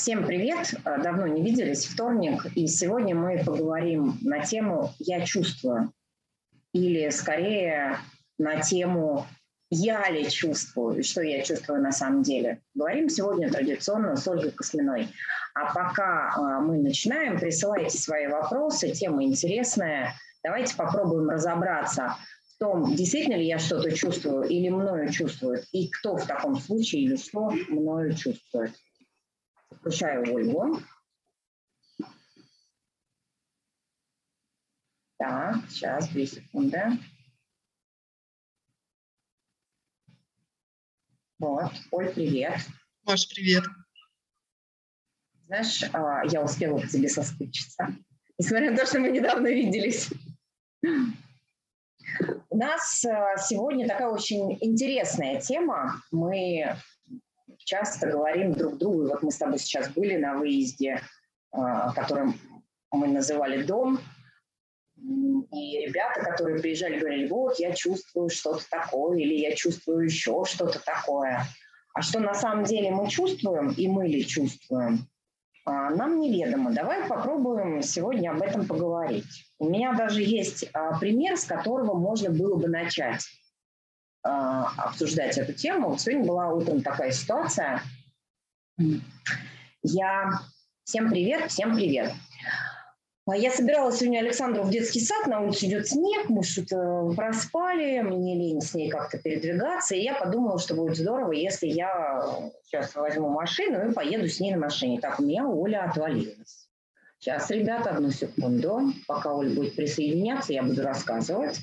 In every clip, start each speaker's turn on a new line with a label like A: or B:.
A: Всем привет! Э, давно не виделись, вторник, и сегодня мы поговорим на тему «Я чувствую» или скорее на тему «Я ли чувствую?» что я чувствую на самом деле. Говорим сегодня традиционно с Ольгой Косминой. А пока э, мы начинаем, присылайте свои вопросы, тема интересная. Давайте попробуем разобраться в том, действительно ли я что-то чувствую или мною чувствует, и кто в таком случае или что мною чувствует. Включаю Ольгу. Так, сейчас, две секунды. Вот, Оль, привет.
B: Маш, привет.
A: Знаешь, а, я успела по тебе соскучиться, несмотря на то, что мы недавно виделись. У нас а, сегодня такая очень интересная тема. Мы часто говорим друг другу, вот мы с тобой сейчас были на выезде, а, которым мы называли «Дом», и ребята, которые приезжали, говорили, вот, я чувствую что-то такое, или я чувствую еще что-то такое. А что на самом деле мы чувствуем, и мы ли чувствуем, а, нам неведомо. Давай попробуем сегодня об этом поговорить. У меня даже есть а, пример, с которого можно было бы начать. А, обсуждать эту тему. Сегодня была утром такая ситуация. Я... Всем привет, всем привет. А я собиралась сегодня Александру в детский сад, на улице идет снег, мы что-то проспали, мне лень с ней как-то передвигаться, и я подумала, что будет здорово, если я сейчас возьму машину и поеду с ней на машине. Так, у меня Оля отвалилась. Сейчас, ребята, одну секунду, пока Оля будет присоединяться, я буду рассказывать.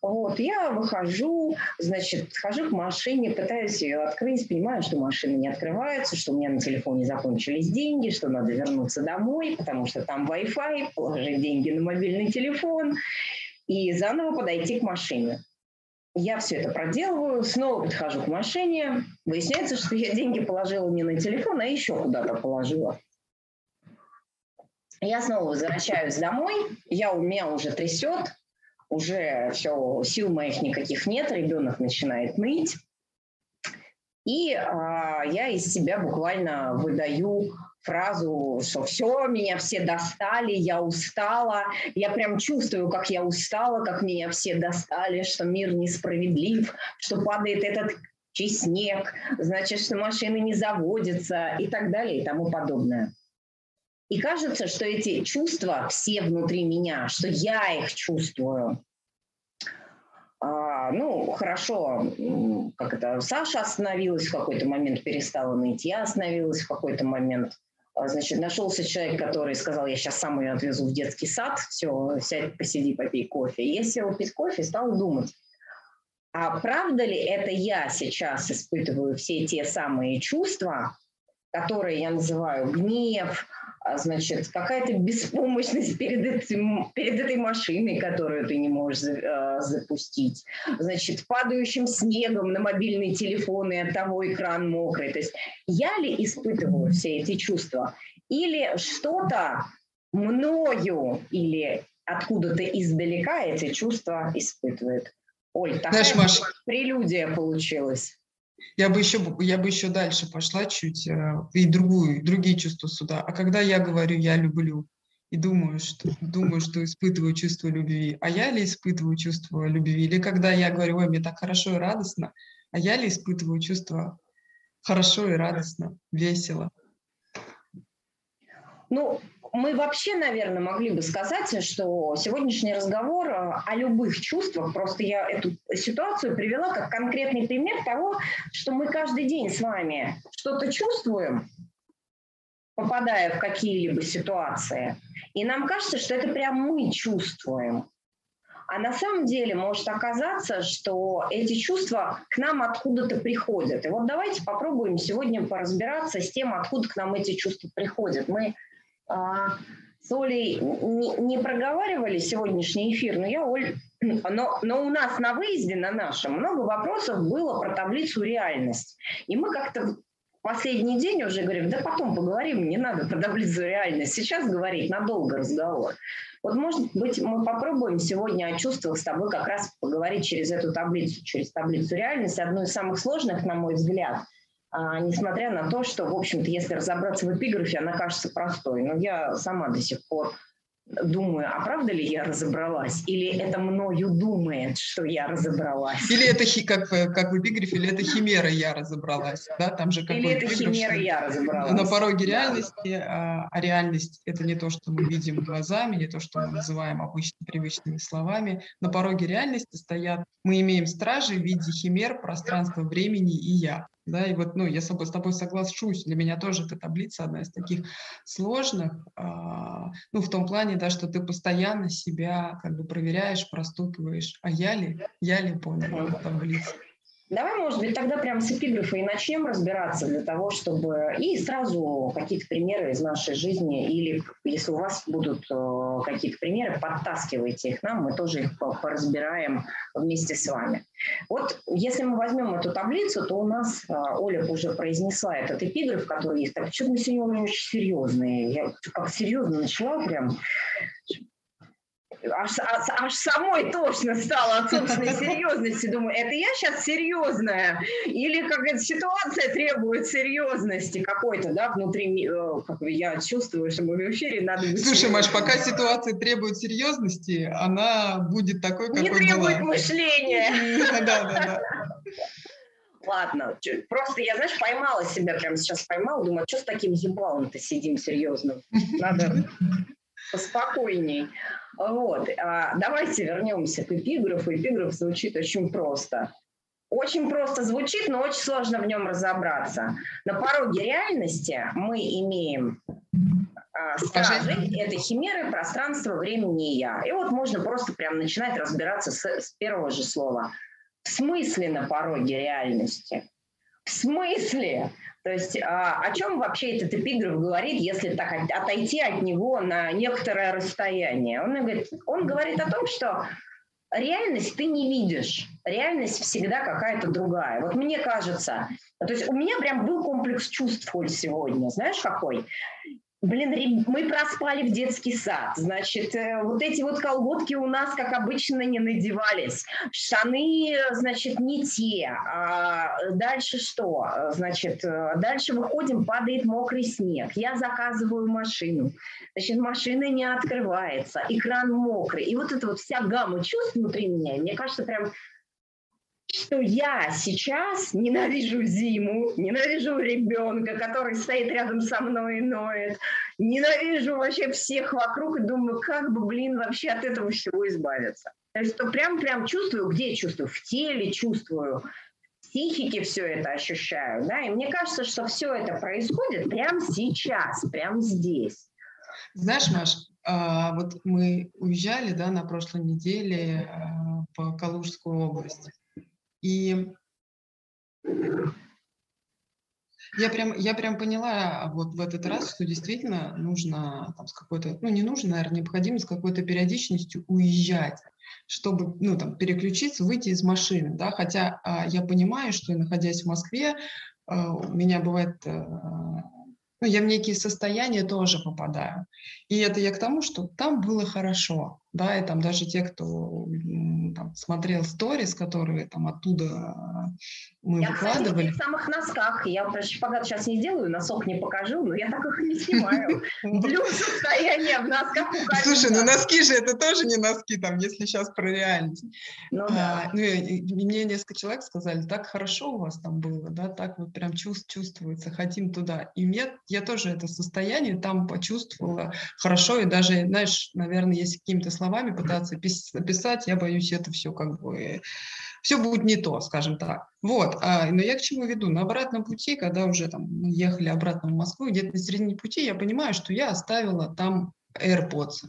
A: Вот, я выхожу, значит, хожу к машине, пытаюсь ее открыть, понимаю, что машина не открывается, что у меня на телефоне закончились деньги, что надо вернуться домой, потому что там Wi-Fi, положить деньги на мобильный телефон и заново подойти к машине. Я все это проделываю, снова подхожу к машине. Выясняется, что я деньги положила не на телефон, а еще куда-то положила. Я снова возвращаюсь домой, я у меня уже трясет, уже все, сил моих никаких нет, ребенок начинает ныть. И а, я из себя буквально выдаю фразу, что все, меня все достали, я устала. Я прям чувствую, как я устала, как меня все достали, что мир несправедлив, что падает этот снег, значит, что машины не заводятся и так далее и тому подобное. И кажется, что эти чувства все внутри меня, что я их чувствую. А, ну, хорошо, как это, Саша остановилась в какой-то момент, перестала ныть, я остановилась в какой-то момент. А, значит, нашелся человек, который сказал, я сейчас сам ее отвезу в детский сад, все, сядь, посиди, попей кофе. Я села пить кофе и стала думать, а правда ли это я сейчас испытываю все те самые чувства, которые я называю гнев, значит, какая-то беспомощность перед, этим, перед этой машиной, которую ты не можешь э, запустить, значит, падающим снегом на мобильный телефон и от того экран мокрый. То есть я ли испытываю все эти чувства? Или что-то мною или откуда-то издалека эти чувства испытывает? Оль, такая Знаешь, Маша, прелюдия получилась.
B: Я бы еще, я бы еще дальше пошла чуть э, и другую, другие чувства сюда. А когда я говорю «я люблю», и думаю, что, думаю, что испытываю чувство любви, а я ли испытываю чувство любви? Или когда я говорю, ой, мне так хорошо и радостно, а я ли испытываю чувство хорошо и радостно, весело?
A: Ну, мы вообще, наверное, могли бы сказать, что сегодняшний разговор э, о любых чувствах, просто я эту ситуацию привела как конкретный пример того, что мы каждый день с вами что-то чувствуем, попадая в какие-либо ситуации, и нам кажется, что это прям мы чувствуем. А на самом деле может оказаться, что эти чувства к нам откуда-то приходят. И вот давайте попробуем сегодня поразбираться с тем, откуда к нам эти чувства приходят. Мы с Олей не, проговаривали сегодняшний эфир, но я, Оль, но, но у нас на выезде, на нашем, много вопросов было про таблицу реальность. И мы как-то последний день уже говорим, да потом поговорим, не надо про таблицу реальность, сейчас говорить, надолго разговор. Вот, может быть, мы попробуем сегодня о чувствах с тобой как раз поговорить через эту таблицу, через таблицу реальности, одну из самых сложных, на мой взгляд – несмотря на то, что, в общем-то, если разобраться в эпиграфе, она кажется простой. Но я сама до сих пор думаю, а правда ли я разобралась? Или это мною думает, что я разобралась?
B: Или это, как, как в эпиграфе, или это химера «я разобралась». Да? Там же
A: или это эпиграф, химера «я разобралась».
B: На пороге реальности, а, а реальность – это не то, что мы видим глазами, не то, что мы называем обычно привычными словами. На пороге реальности стоят, мы имеем стражи в виде химер, пространства, времени и «я». Да, и вот, ну, я с тобой, с тобой соглашусь, для меня тоже эта таблица одна из таких сложных, а, ну, в том плане, да, что ты постоянно себя как бы проверяешь, простукиваешь, а я ли, я ли понял таблицу.
A: Давай, может быть, тогда прямо с эпиграфа и начнем разбираться для того, чтобы... И сразу какие-то примеры из нашей жизни, или если у вас будут э, какие-то примеры, подтаскивайте их нам, мы тоже их поразбираем вместе с вами. Вот если мы возьмем эту таблицу, то у нас, э, Оля уже произнесла этот эпиграф, который есть. Так, что-то мы сегодня очень серьезные. Я как серьезно начала прям аж, аж, аж самой точно стало от собственной серьезности. Думаю, это я сейчас серьезная? Или какая-то ситуация требует серьезности какой-то, да, внутри, э, как я чувствую, что мы в эфире надо...
B: Слушай, Маш, пока ситуация требует серьезности, она будет такой, какой
A: Не требует
B: была.
A: мышления.
B: Да, да, да.
A: Ладно, просто я, знаешь, поймала себя, прямо сейчас поймала, думаю, что с таким ебалом-то сидим серьезным? Надо поспокойней. Вот. А давайте вернемся к эпиграфу. Эпиграф звучит очень просто. Очень просто звучит, но очень сложно в нем разобраться. На пороге реальности мы имеем а, стражи, это химеры, пространство, времени и я. И вот можно просто прям начинать разбираться с, с первого же слова. В смысле на пороге реальности? В смысле? То есть а, о чем вообще этот эпиграф говорит, если так отойти от него на некоторое расстояние? Он говорит, он говорит о том, что реальность ты не видишь, реальность всегда какая-то другая. Вот мне кажется, то есть у меня прям был комплекс чувств сегодня, знаешь какой? Блин, мы проспали в детский сад. Значит, э, вот эти вот колготки у нас, как обычно, не надевались. Штаны, значит, не те. А дальше что? Значит, э, дальше выходим, падает мокрый снег. Я заказываю машину. Значит, машина не открывается. Экран мокрый. И вот эта вот вся гамма чувств внутри меня, мне кажется, прям что я сейчас ненавижу зиму, ненавижу ребенка, который стоит рядом со мной и ноет, ненавижу вообще всех вокруг и думаю, как бы, блин, вообще от этого всего избавиться. То есть то прям-прям чувствую, где чувствую, в теле чувствую, в психике все это ощущаю, да, и мне кажется, что все это происходит прямо сейчас, прямо здесь.
B: Знаешь, Маш, а, вот мы уезжали, да, на прошлой неделе а, в Калужскую область. И я прям, я прям поняла вот в этот раз, что действительно нужно там с какой-то, ну не нужно, наверное, необходимо с какой-то периодичностью уезжать, чтобы, ну там, переключиться, выйти из машины, да, хотя а, я понимаю, что находясь в Москве, а, у меня бывает а, ну, я в некие состояния тоже попадаю. И это я к тому, что там было хорошо, да, и там даже те, кто там, смотрел сторис, которые там оттуда мы
A: я,
B: выкладывали.
A: Я, в самых носках, я шпагат сейчас не сделаю, носок не покажу, но я так их не снимаю. Плюс состояние в носках
B: Слушай, ну носки же это тоже не носки, там, если сейчас про реальность. Ну, да. а, ну, и, мне несколько человек сказали, так хорошо у вас там было, да, так вот прям чувств, чувствуется, хотим туда. И мне, я тоже это состояние там почувствовала хорошо, и даже, знаешь, наверное, если какими-то словами пытаться писать, я боюсь, это все как бы все будет не то, скажем так. Вот, а, но я к чему веду? На обратном пути, когда уже там мы ехали обратно в Москву, где-то на середине пути я понимаю, что я оставила там AirPods.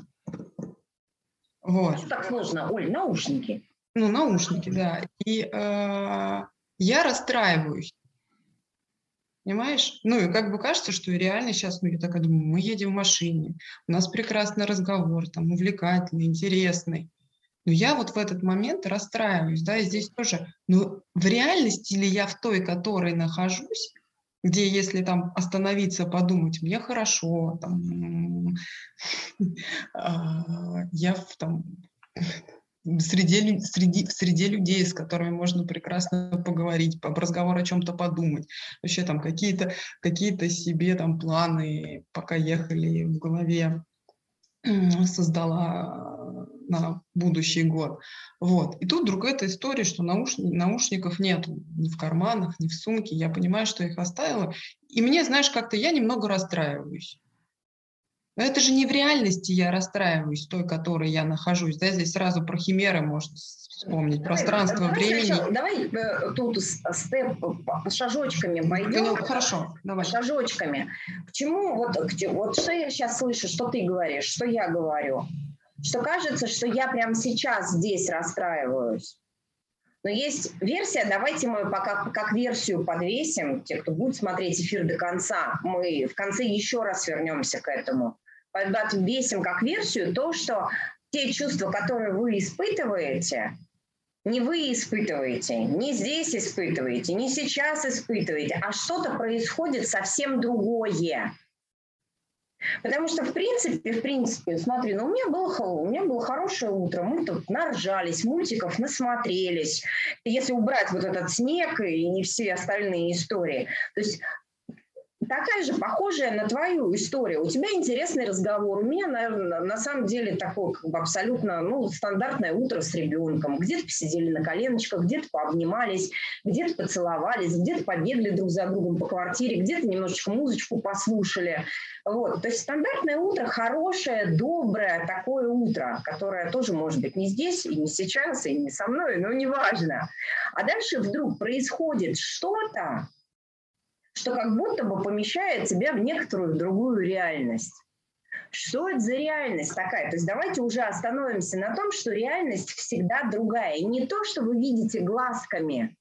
A: Вот. Что так сложно, Оль, наушники.
B: Ну, наушники, да. И э, я расстраиваюсь. Понимаешь? Ну, и как бы кажется, что реально сейчас, ну, я такая думаю, мы едем в машине, у нас прекрасный разговор, там, увлекательный, интересный. Но я вот в этот момент расстраиваюсь, да, и здесь тоже, ну, в реальности ли я в той, которой нахожусь, где если там остановиться, подумать, мне хорошо, там, а, я там среди, среди, среди людей, с которыми можно прекрасно поговорить, по разговор о чем-то подумать. Вообще там какие-то какие себе там планы, пока ехали в голове, создала на будущий год. Вот. И тут вдруг эта история, что науш... наушников нет ни в карманах, ни в сумке. Я понимаю, что их оставила. И мне, знаешь, как-то я немного расстраиваюсь. Но это же не в реальности я расстраиваюсь, той, которой я нахожусь. Да? Здесь сразу про химеры можно вспомнить, давай, пространство, давай времени.
A: Сначала, давай э, тут степ шажочками пойдем.
B: Ну, хорошо, давай.
A: Шажочками. К чему, вот, к, вот что я сейчас слышу, что ты говоришь, что я говорю? Что кажется, что я прямо сейчас здесь расстраиваюсь. Но есть версия, давайте мы пока как версию подвесим, те, кто будет смотреть эфир до конца, мы в конце еще раз вернемся к этому подвесим как версию то, что те чувства, которые вы испытываете, не вы испытываете, не здесь испытываете, не сейчас испытываете, а что-то происходит совсем другое. Потому что, в принципе, в принципе, смотри, ну, у меня было, у меня было хорошее утро, мы тут наржались, мультиков насмотрелись. Если убрать вот этот снег и не все остальные истории. То есть такая же, похожая на твою историю. У тебя интересный разговор. У меня, наверное, на самом деле такое как бы абсолютно ну, стандартное утро с ребенком. Где-то посидели на коленочках, где-то пообнимались, где-то поцеловались, где-то побегали друг за другом по квартире, где-то немножечко музычку послушали. Вот. То есть стандартное утро, хорошее, доброе такое утро, которое тоже может быть не здесь, и не сейчас, и не со мной, но неважно. А дальше вдруг происходит что-то, что как будто бы помещает тебя в некоторую другую реальность. Что это за реальность такая? То есть давайте уже остановимся на том, что реальность всегда другая. И не то, что вы видите глазками,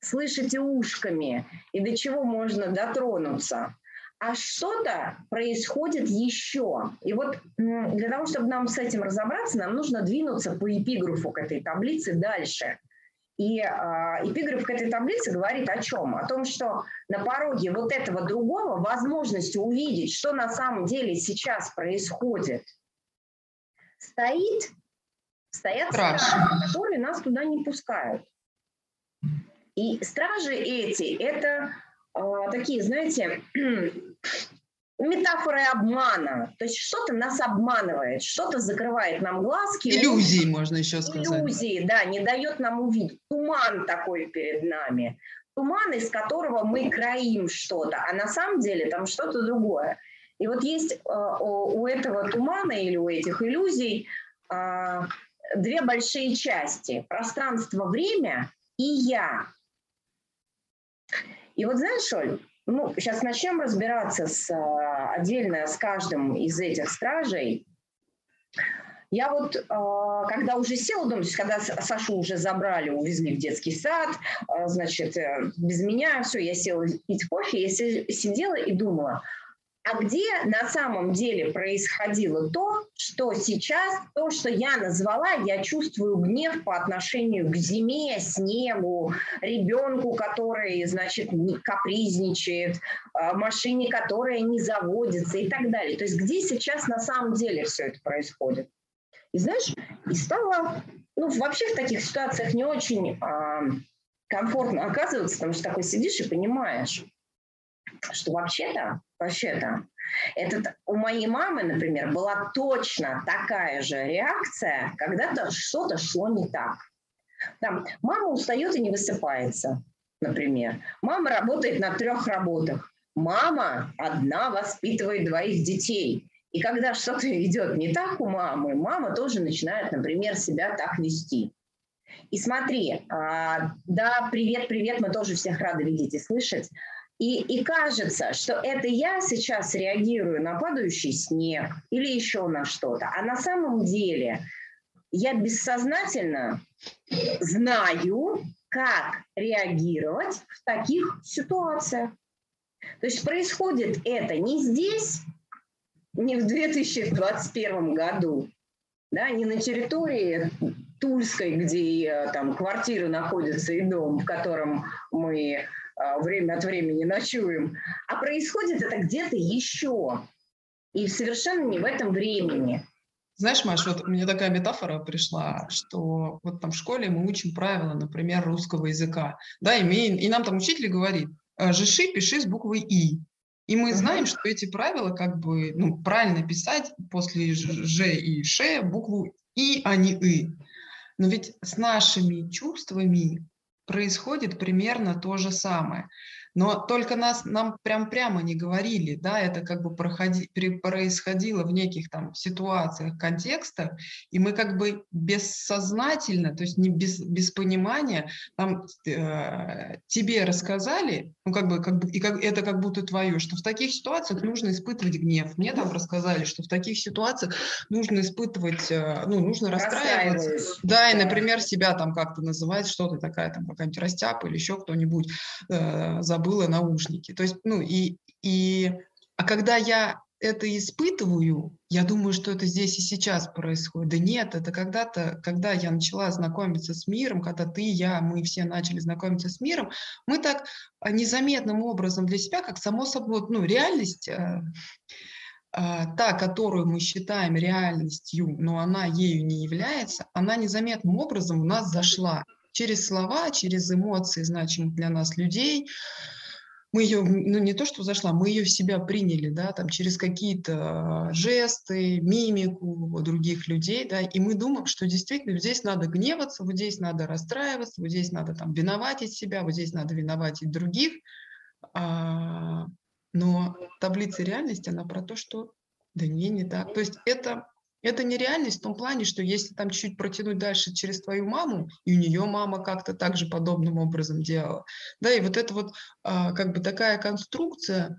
A: слышите ушками и до чего можно дотронуться, а что-то происходит еще. И вот для того, чтобы нам с этим разобраться, нам нужно двинуться по эпиграфу к этой таблице дальше. И э, эпиграф к этой таблице говорит о чем? О том, что на пороге вот этого другого возможности увидеть, что на самом деле сейчас происходит, стоит, стоят
B: стражи,
A: которые нас туда не пускают. И стражи эти – это э, такие, знаете, метафорой обмана. То есть что-то нас обманывает, что-то закрывает нам глазки.
B: Иллюзии, можно еще сказать.
A: Иллюзии, да, не дает нам увидеть. Туман такой перед нами. Туман, из которого мы краим что-то, а на самом деле там что-то другое. И вот есть э, у этого тумана или у этих иллюзий э, две большие части. Пространство-время и я. И вот знаешь, Оль, ну, сейчас начнем разбираться с, а, отдельно с каждым из этих стражей. Я вот, а, когда уже села есть когда Сашу уже забрали, увезли в детский сад, а, значит, э, без меня, все, я села пить кофе, я сидела и думала, а где на самом деле происходило то, что сейчас, то, что я назвала, я чувствую гнев по отношению к зиме, снегу, ребенку, который, значит, капризничает, а, машине, которая не заводится и так далее. То есть где сейчас на самом деле все это происходит? И знаешь, и стало, ну, вообще в таких ситуациях не очень а, комфортно оказываться, потому что такой сидишь и понимаешь, что вообще-то, вообще-то, этот, у моей мамы, например, была точно такая же реакция, когда-то что-то шло не так. Там, мама устает и не высыпается, например. Мама работает на трех работах. Мама одна воспитывает двоих детей. И когда что-то идет не так у мамы, мама тоже начинает, например, себя так вести. И смотри, а, да, привет, привет, мы тоже всех рады видеть и слышать. И, и кажется, что это я сейчас реагирую на падающий снег или еще на что-то. А на самом деле я бессознательно знаю, как реагировать в таких ситуациях. То есть происходит это не здесь, не в 2021 году, да, не на территории Тульской, где там квартира находится и дом, в котором мы время от времени ночуем, а происходит это где-то еще. И совершенно не в этом времени.
B: Знаешь, Маш, вот мне такая метафора пришла, что вот там в школе мы учим правила, например, русского языка, да, и, мы, и нам там учитель говорит, «Э, жиши пиши с буквой «и». И мы знаем, что эти правила как бы, ну, правильно писать после «ж» и «ш» букву «и», а не «и». Но ведь с нашими чувствами происходит примерно то же самое. Но только нас, нам прям прямо не говорили, да, это как бы проходи, происходило в неких там ситуациях, контекстах, и мы как бы бессознательно, то есть не без, без понимания, там э, тебе рассказали, ну как бы, как бы и как, это как будто твое, что в таких ситуациях нужно испытывать гнев. Мне там рассказали, что в таких ситуациях нужно испытывать, э, ну, нужно расстраиваться. Да, и, например, себя там как-то называть, что ты такая там какая-нибудь растяпа или еще кто-нибудь э, забыл забыла наушники. То есть, ну, и, и, а когда я это испытываю, я думаю, что это здесь и сейчас происходит. Да нет, это когда-то, когда я начала знакомиться с миром, когда ты, я, мы все начали знакомиться с миром, мы так а, незаметным образом для себя, как само собой, ну, реальность, э, э, та, которую мы считаем реальностью, но она ею не является, она незаметным образом у нас зашла через слова, через эмоции значимых для нас людей, мы ее, ну не то, что зашла, мы ее в себя приняли, да, там через какие-то жесты, мимику других людей, да, и мы думаем, что действительно здесь надо гневаться, вот здесь надо расстраиваться, вот здесь надо там виноватить себя, вот здесь надо виноватить других, а, но таблица реальности, она про то, что да не, не так. То есть это это нереальность в том плане, что если там чуть-чуть протянуть дальше через твою маму, и у нее мама как-то так же подобным образом делала, да, и вот это вот а, как бы такая конструкция.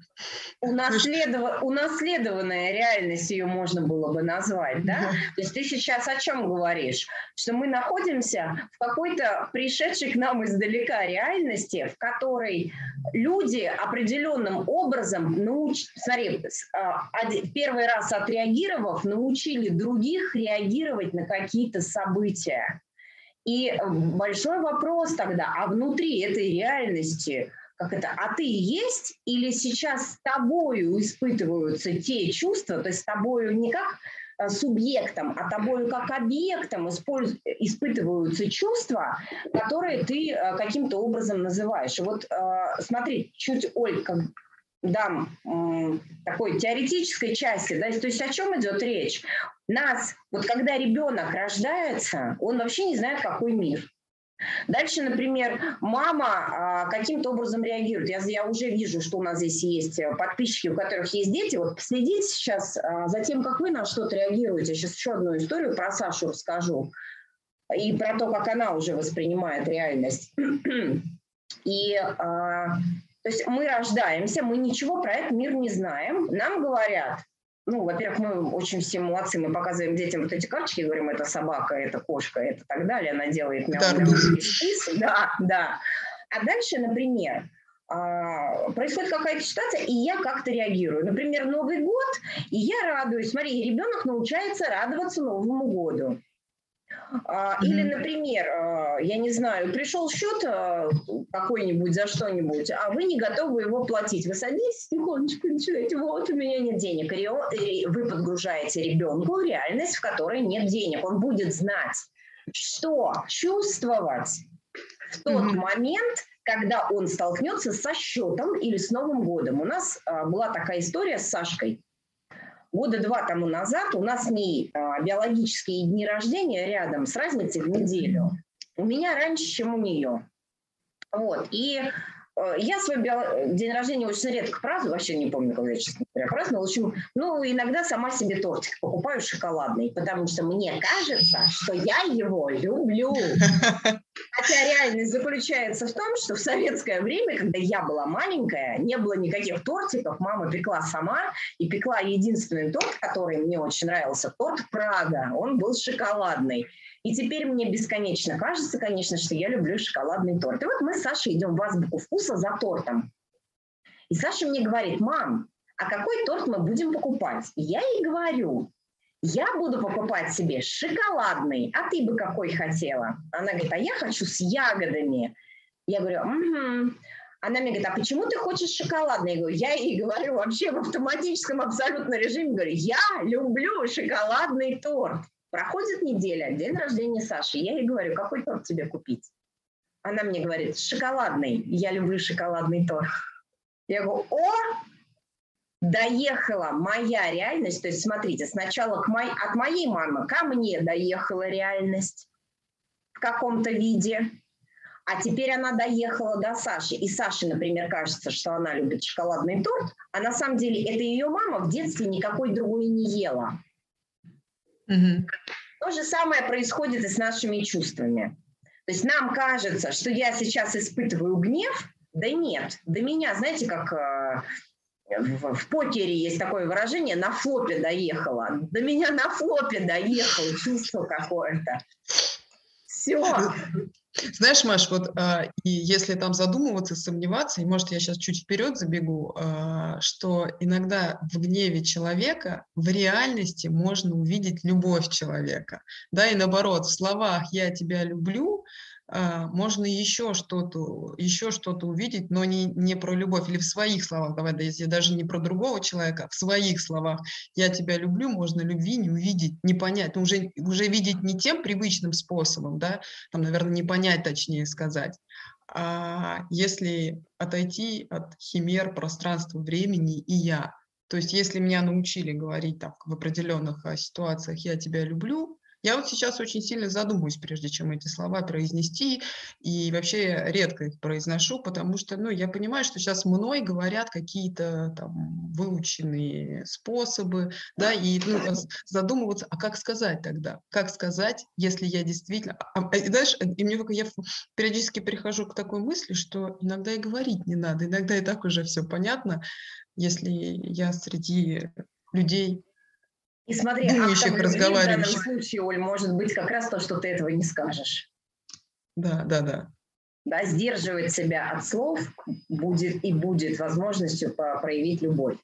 A: Унаследов... Унаследованная реальность ее можно было бы назвать, да? да? То есть ты сейчас о чем говоришь? Что мы находимся в какой-то пришедшей к нам издалека реальности, в которой люди определенным образом, науч... смотри, а, первый раз отреагировав, научили других реагировать на какие-то события. И большой вопрос тогда, а внутри этой реальности, как это, а ты есть или сейчас с тобою испытываются те чувства, то есть с тобою не как э, субъектом, а тобою как объектом испытываются чувства, которые ты э, каким-то образом называешь. Вот э, смотри, чуть Ольга дам такой теоретической части, да, то есть о чем идет речь? Нас, вот когда ребенок рождается, он вообще не знает, какой мир. Дальше, например, мама а, каким-то образом реагирует. Я, я уже вижу, что у нас здесь есть подписчики, у которых есть дети. Вот последите сейчас а, за тем, как вы на что-то реагируете. Сейчас еще одну историю про Сашу расскажу. И про то, как она уже воспринимает реальность. И а, то есть мы рождаемся, мы ничего про этот мир не знаем. Нам говорят, ну, во-первых, мы очень все молодцы, мы показываем детям вот эти карточки, говорим, это собака, это кошка, это так далее, она делает мяу, да, да. А дальше, например, а, происходит какая-то ситуация, и я как-то реагирую. Например, Новый год, и я радуюсь. Смотри, ребенок научается радоваться Новому году. А, или, например, а, я не знаю, пришел счет а, какой-нибудь за что-нибудь, а вы не готовы его платить. Вы садитесь тихонечко начинаете, вот у меня нет денег. И вы подгружаете ребенку реальность, в которой нет денег. Он будет знать, что чувствовать в тот mm-hmm. момент, когда он столкнется со счетом или с Новым годом. У нас была такая история с Сашкой года два тому назад у нас с ней а, биологические дни рождения рядом с разницей в неделю. У меня раньше, чем у нее. Вот. И я свой день рождения очень редко праздную, вообще не помню, когда я, честно говоря, праздновала. Общем, ну, иногда сама себе тортик покупаю шоколадный, потому что мне кажется, что я его люблю. Хотя реальность заключается в том, что в советское время, когда я была маленькая, не было никаких тортиков, мама пекла сама, и пекла единственный торт, который мне очень нравился, торт Прага, он был шоколадный. И теперь мне бесконечно кажется, конечно, что я люблю шоколадный торт. И вот мы с Сашей идем в азбуку вкуса за тортом. И Саша мне говорит, мам, а какой торт мы будем покупать? И я ей говорю, я буду покупать себе шоколадный, а ты бы какой хотела? Она говорит, а я хочу с ягодами. Я говорю, угу. Она мне говорит, а почему ты хочешь шоколадный? Я говорю, я ей говорю вообще в автоматическом абсолютно режиме, говорю, я люблю шоколадный торт. Проходит неделя, день рождения Саши. Я ей говорю, какой торт тебе купить? Она мне говорит, шоколадный. Я люблю шоколадный торт. Я говорю, о, доехала моя реальность. То есть, смотрите, сначала к мой, от моей мамы ко мне доехала реальность в каком-то виде. А теперь она доехала до Саши. И Саше, например, кажется, что она любит шоколадный торт, а на самом деле это ее мама в детстве никакой другой не ела. Угу. То же самое происходит и с нашими чувствами. То есть нам кажется, что я сейчас испытываю гнев, да нет, до меня, знаете, как э, в, в покере есть такое выражение, на флопе доехала. До меня на флопе доехало чувство какое-то. Все.
B: Знаешь, Маш, вот э, и если там задумываться, сомневаться, и может я сейчас чуть вперед забегу, э, что иногда в гневе человека в реальности можно увидеть любовь человека, да, и наоборот, в словах «я тебя люблю» можно еще что-то, еще что-то увидеть, но не, не про любовь. Или в своих словах, давай, да, если даже не про другого человека, а в своих словах. «я тебя люблю», можно любви не увидеть, не понять, но уже, уже видеть не тем привычным способом, да, там, наверное, не понять, точнее сказать, а если отойти от химер пространства, времени и «я», то есть если меня научили говорить так в определенных а, ситуациях «я тебя люблю», я вот сейчас очень сильно задумываюсь, прежде чем эти слова произнести, и вообще редко их произношу, потому что, ну, я понимаю, что сейчас мной говорят какие-то там выученные способы, да, и ну, задумываться, а как сказать тогда? Как сказать, если я действительно... А, а, знаешь, и мне я периодически прихожу к такой мысли, что иногда и говорить не надо, иногда и так уже все понятно, если я среди людей
A: и смотри, думающих, разговаривающих. В данном случае, Оль, может быть как раз то, что ты этого не скажешь.
B: Да, да, да.
A: Да, сдерживать себя от слов будет и будет возможностью проявить любовь.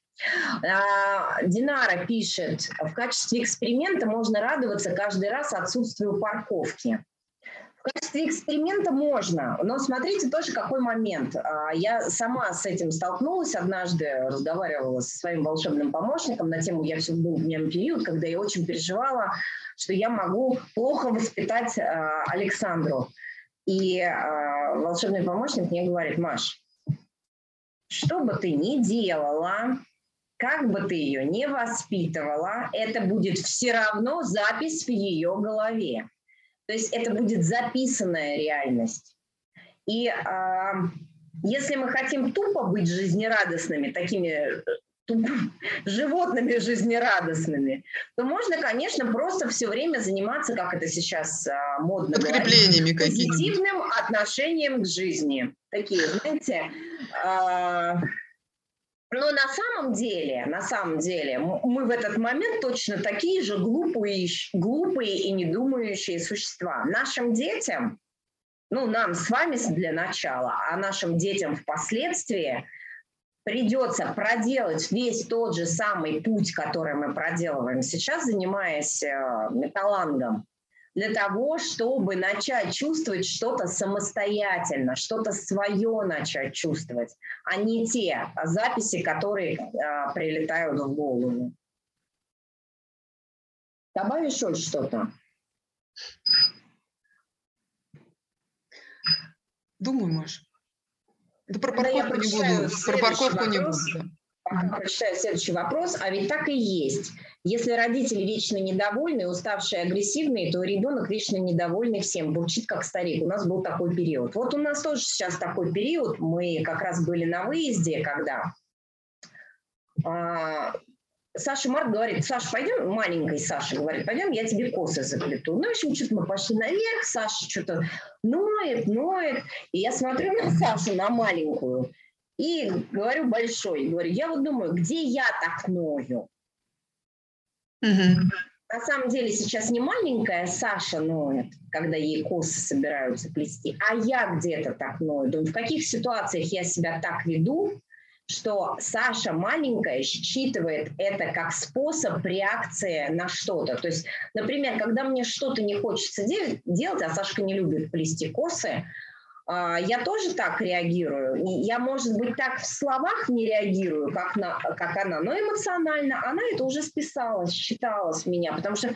A: А, Динара пишет, в качестве эксперимента можно радоваться каждый раз отсутствию парковки. В качестве эксперимента можно, но смотрите тоже какой момент. А, я сама с этим столкнулась однажды, разговаривала со своим волшебным помощником на тему «Я все был днем период», когда я очень переживала, что я могу плохо воспитать а, Александру. И а, волшебный помощник мне говорит, Маш, что бы ты ни делала, как бы ты ее не воспитывала, это будет все равно запись в ее голове. То есть это будет записанная реальность. И э, если мы хотим тупо быть жизнерадостными, такими э, туп, животными жизнерадостными, то можно, конечно, просто все время заниматься, как это сейчас а, модно
B: Подкреплениями
A: говорить, позитивным отношением к жизни. Такие, знаете, а, но на самом деле, на самом деле, мы в этот момент точно такие же глупые, глупые и недумающие существа. Нашим детям, ну, нам с вами для начала, а нашим детям впоследствии придется проделать весь тот же самый путь, который мы проделываем сейчас, занимаясь э, металлангом для того, чтобы начать чувствовать что-то самостоятельно, что-то свое начать чувствовать, а не те записи, которые а, прилетают в голову. Добавишь хоть что-то?
B: Думаю, Маша. Это про парковку не буду. Про парковку не буду
A: прочитаю следующий вопрос. А ведь так и есть. Если родители вечно недовольны, уставшие, агрессивные, то ребенок вечно недовольный всем, бурчит как старик. У нас был такой период. Вот у нас тоже сейчас такой период. Мы как раз были на выезде, когда а, Саша Марк говорит, Саша, пойдем, маленькой Саша говорит, пойдем, я тебе косы заплету. Ну, в общем, что-то мы пошли наверх, Саша что-то ноет, ноет. И я смотрю на Сашу, на маленькую, и говорю большой, говорю, я вот думаю, где я так ною? Угу. На самом деле сейчас не маленькая Саша ноет, когда ей косы собираются плести, а я где-то так ною. Думаю, в каких ситуациях я себя так веду, что Саша маленькая считывает это как способ реакции на что-то. То есть, например, когда мне что-то не хочется делать, а Сашка не любит плести косы, я тоже так реагирую. Я, может быть, так в словах не реагирую, как, на, как она, но эмоционально она это уже списала, считала с меня, потому что э,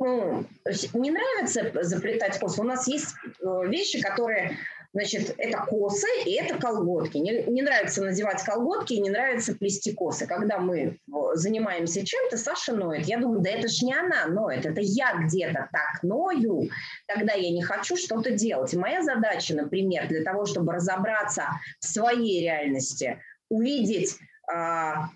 A: ну, не нравится заплетать косы. У нас есть э, вещи, которые Значит, это косы и это колготки. Не, не нравится надевать колготки и не нравится плести косы. Когда мы занимаемся чем-то, Саша ноет. Я думаю, да это ж не она ноет, это я где-то так ною, тогда я не хочу что-то делать. И моя задача, например, для того, чтобы разобраться в своей реальности, увидеть, а,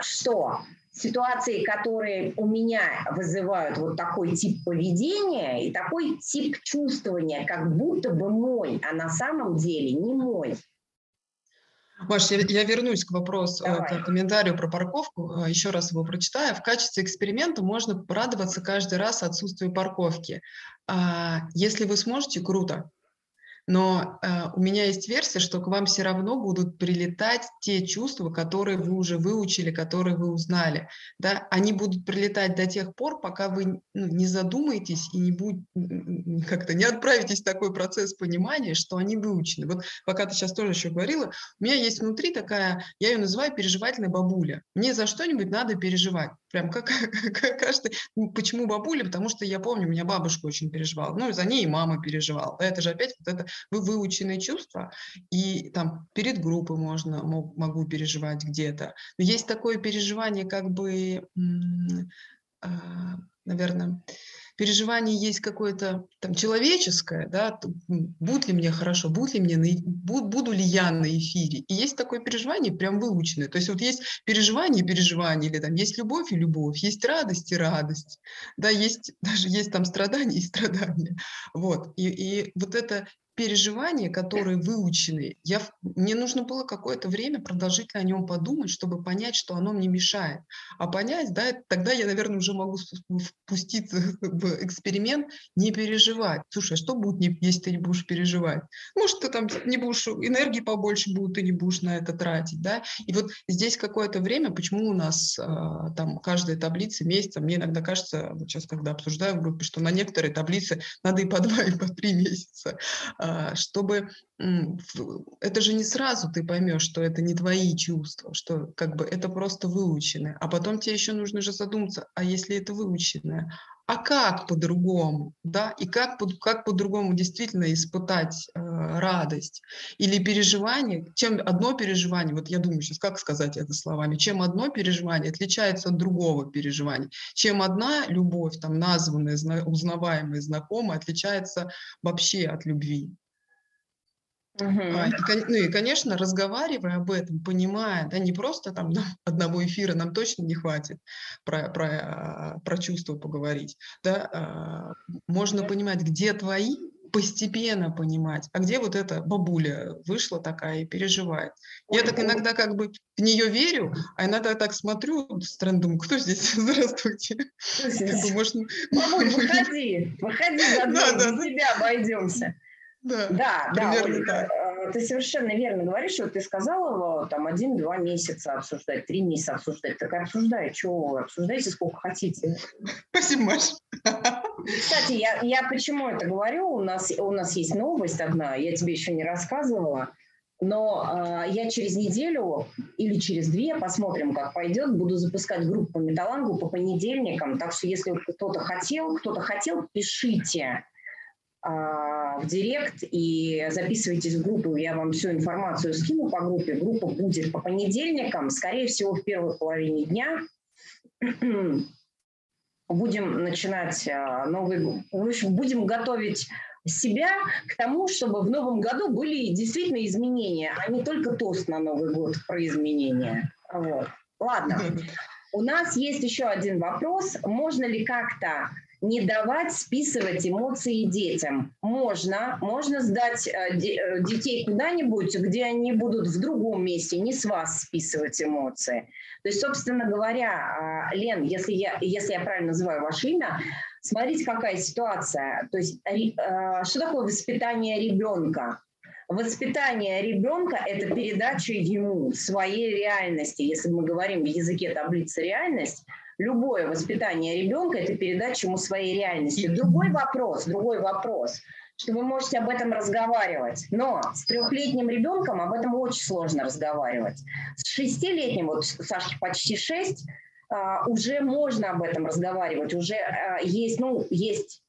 A: что ситуации, которые у меня вызывают вот такой тип поведения и такой тип чувствования, как будто бы мой, а на самом деле не мой.
B: Маш, я, я вернусь к вопросу, э, Давай. к комментарию про парковку, э, еще раз его прочитаю. В качестве эксперимента можно порадоваться каждый раз отсутствию парковки. А, если вы сможете, круто но э, у меня есть версия, что к вам все равно будут прилетать те чувства, которые вы уже выучили, которые вы узнали. Да? Они будут прилетать до тех пор, пока вы ну, не задумаетесь и не будь, как-то не отправитесь в такой процесс понимания, что они выучены. Вот пока ты сейчас тоже еще говорила, у меня есть внутри такая, я ее называю переживательная бабуля. Мне за что-нибудь надо переживать. Прям как, как каждый. Почему бабуля? Потому что я помню, у меня бабушка очень переживала. Ну, за ней и мама переживала. Это же опять вот это вы выученные чувства. И там перед группой можно, могу переживать где-то. Но есть такое переживание как бы, а, наверное, переживание есть какое-то там человеческое, да, будет ли мне хорошо, будет ли мне, на, буду, буду ли я на эфире. И есть такое переживание прям выученное. То есть вот есть переживание и переживание, или там есть любовь и любовь, есть радость и радость, да, есть даже есть там страдания и страдания. Вот. И, и вот это переживания, которые выучены, я, мне нужно было какое-то время продолжительно о нем подумать, чтобы понять, что оно мне мешает. А понять, да, тогда я, наверное, уже могу впуститься в эксперимент, не переживать. Слушай, а что будет, если ты не будешь переживать? Может, ты там не будешь, энергии побольше будет, ты не будешь на это тратить, да? И вот здесь какое-то время, почему у нас а, там каждая таблица месяца, мне иногда кажется, вот сейчас, когда обсуждаю в группе, что на некоторые таблицы надо и по два, и по три месяца, чтобы это же не сразу ты поймешь, что это не твои чувства, что как бы это просто выученное. А потом тебе еще нужно же задуматься, а если это выученное, а как по-другому, да, и как, как по-другому действительно испытать э, радость или переживание, чем одно переживание, вот я думаю сейчас, как сказать это словами, чем одно переживание отличается от другого переживания, чем одна любовь, там, названная, узнаваемая, знакомая, отличается вообще от любви. Угу. А, и, ну и, конечно, разговаривая об этом, понимая, да, не просто там одного эфира нам точно не хватит про, про, а, про чувства поговорить, да, а, можно понимать, где твои, постепенно понимать, а где вот эта бабуля вышла такая и переживает. Я так иногда как бы в нее верю, а иногда так смотрю, странно думаю, кто здесь? Здравствуйте.
A: Бы, может, Бабуль, выходи, выходи, да, да, себя обойдемся. Да, да, да Ольга, так. Ты совершенно верно говоришь, вот ты сказала там один-два месяца обсуждать, три месяца обсуждать. Так обсуждай, что обсуждайте сколько хотите.
B: Спасибо, Маша.
A: Кстати, я, я почему это говорю? У нас, у нас есть новость одна, я тебе еще не рассказывала. Но э, я через неделю или через две, посмотрим, как пойдет, буду запускать группу по металлангу по понедельникам. Так что если кто-то хотел, кто-то хотел, пишите. А, в директ и записывайтесь в группу, я вам всю информацию скину по группе. Группа будет по понедельникам, скорее всего, в первой половине дня. Будем начинать а, новый... В общем, будем готовить себя к тому, чтобы в новом году были действительно изменения, а не только тост на Новый год про изменения. Вот. Ладно. У нас есть еще один вопрос. Можно ли как-то не давать списывать эмоции детям. Можно, можно сдать э, э, детей куда-нибудь, где они будут в другом месте, не с вас списывать эмоции. То есть, собственно говоря, а, Лен, если я, если я правильно называю ваше имя, смотрите, какая ситуация. То есть, э, что такое воспитание ребенка? Воспитание ребенка – это передача ему своей реальности. Если мы говорим в языке таблицы реальность – любое воспитание ребенка – это передача ему своей реальности. Другой вопрос, другой вопрос. что вы можете об этом разговаривать. Но с трехлетним ребенком об этом очень сложно разговаривать. С шестилетним, вот Сашке почти шесть, а, уже можно об этом разговаривать, уже а, есть, ну, есть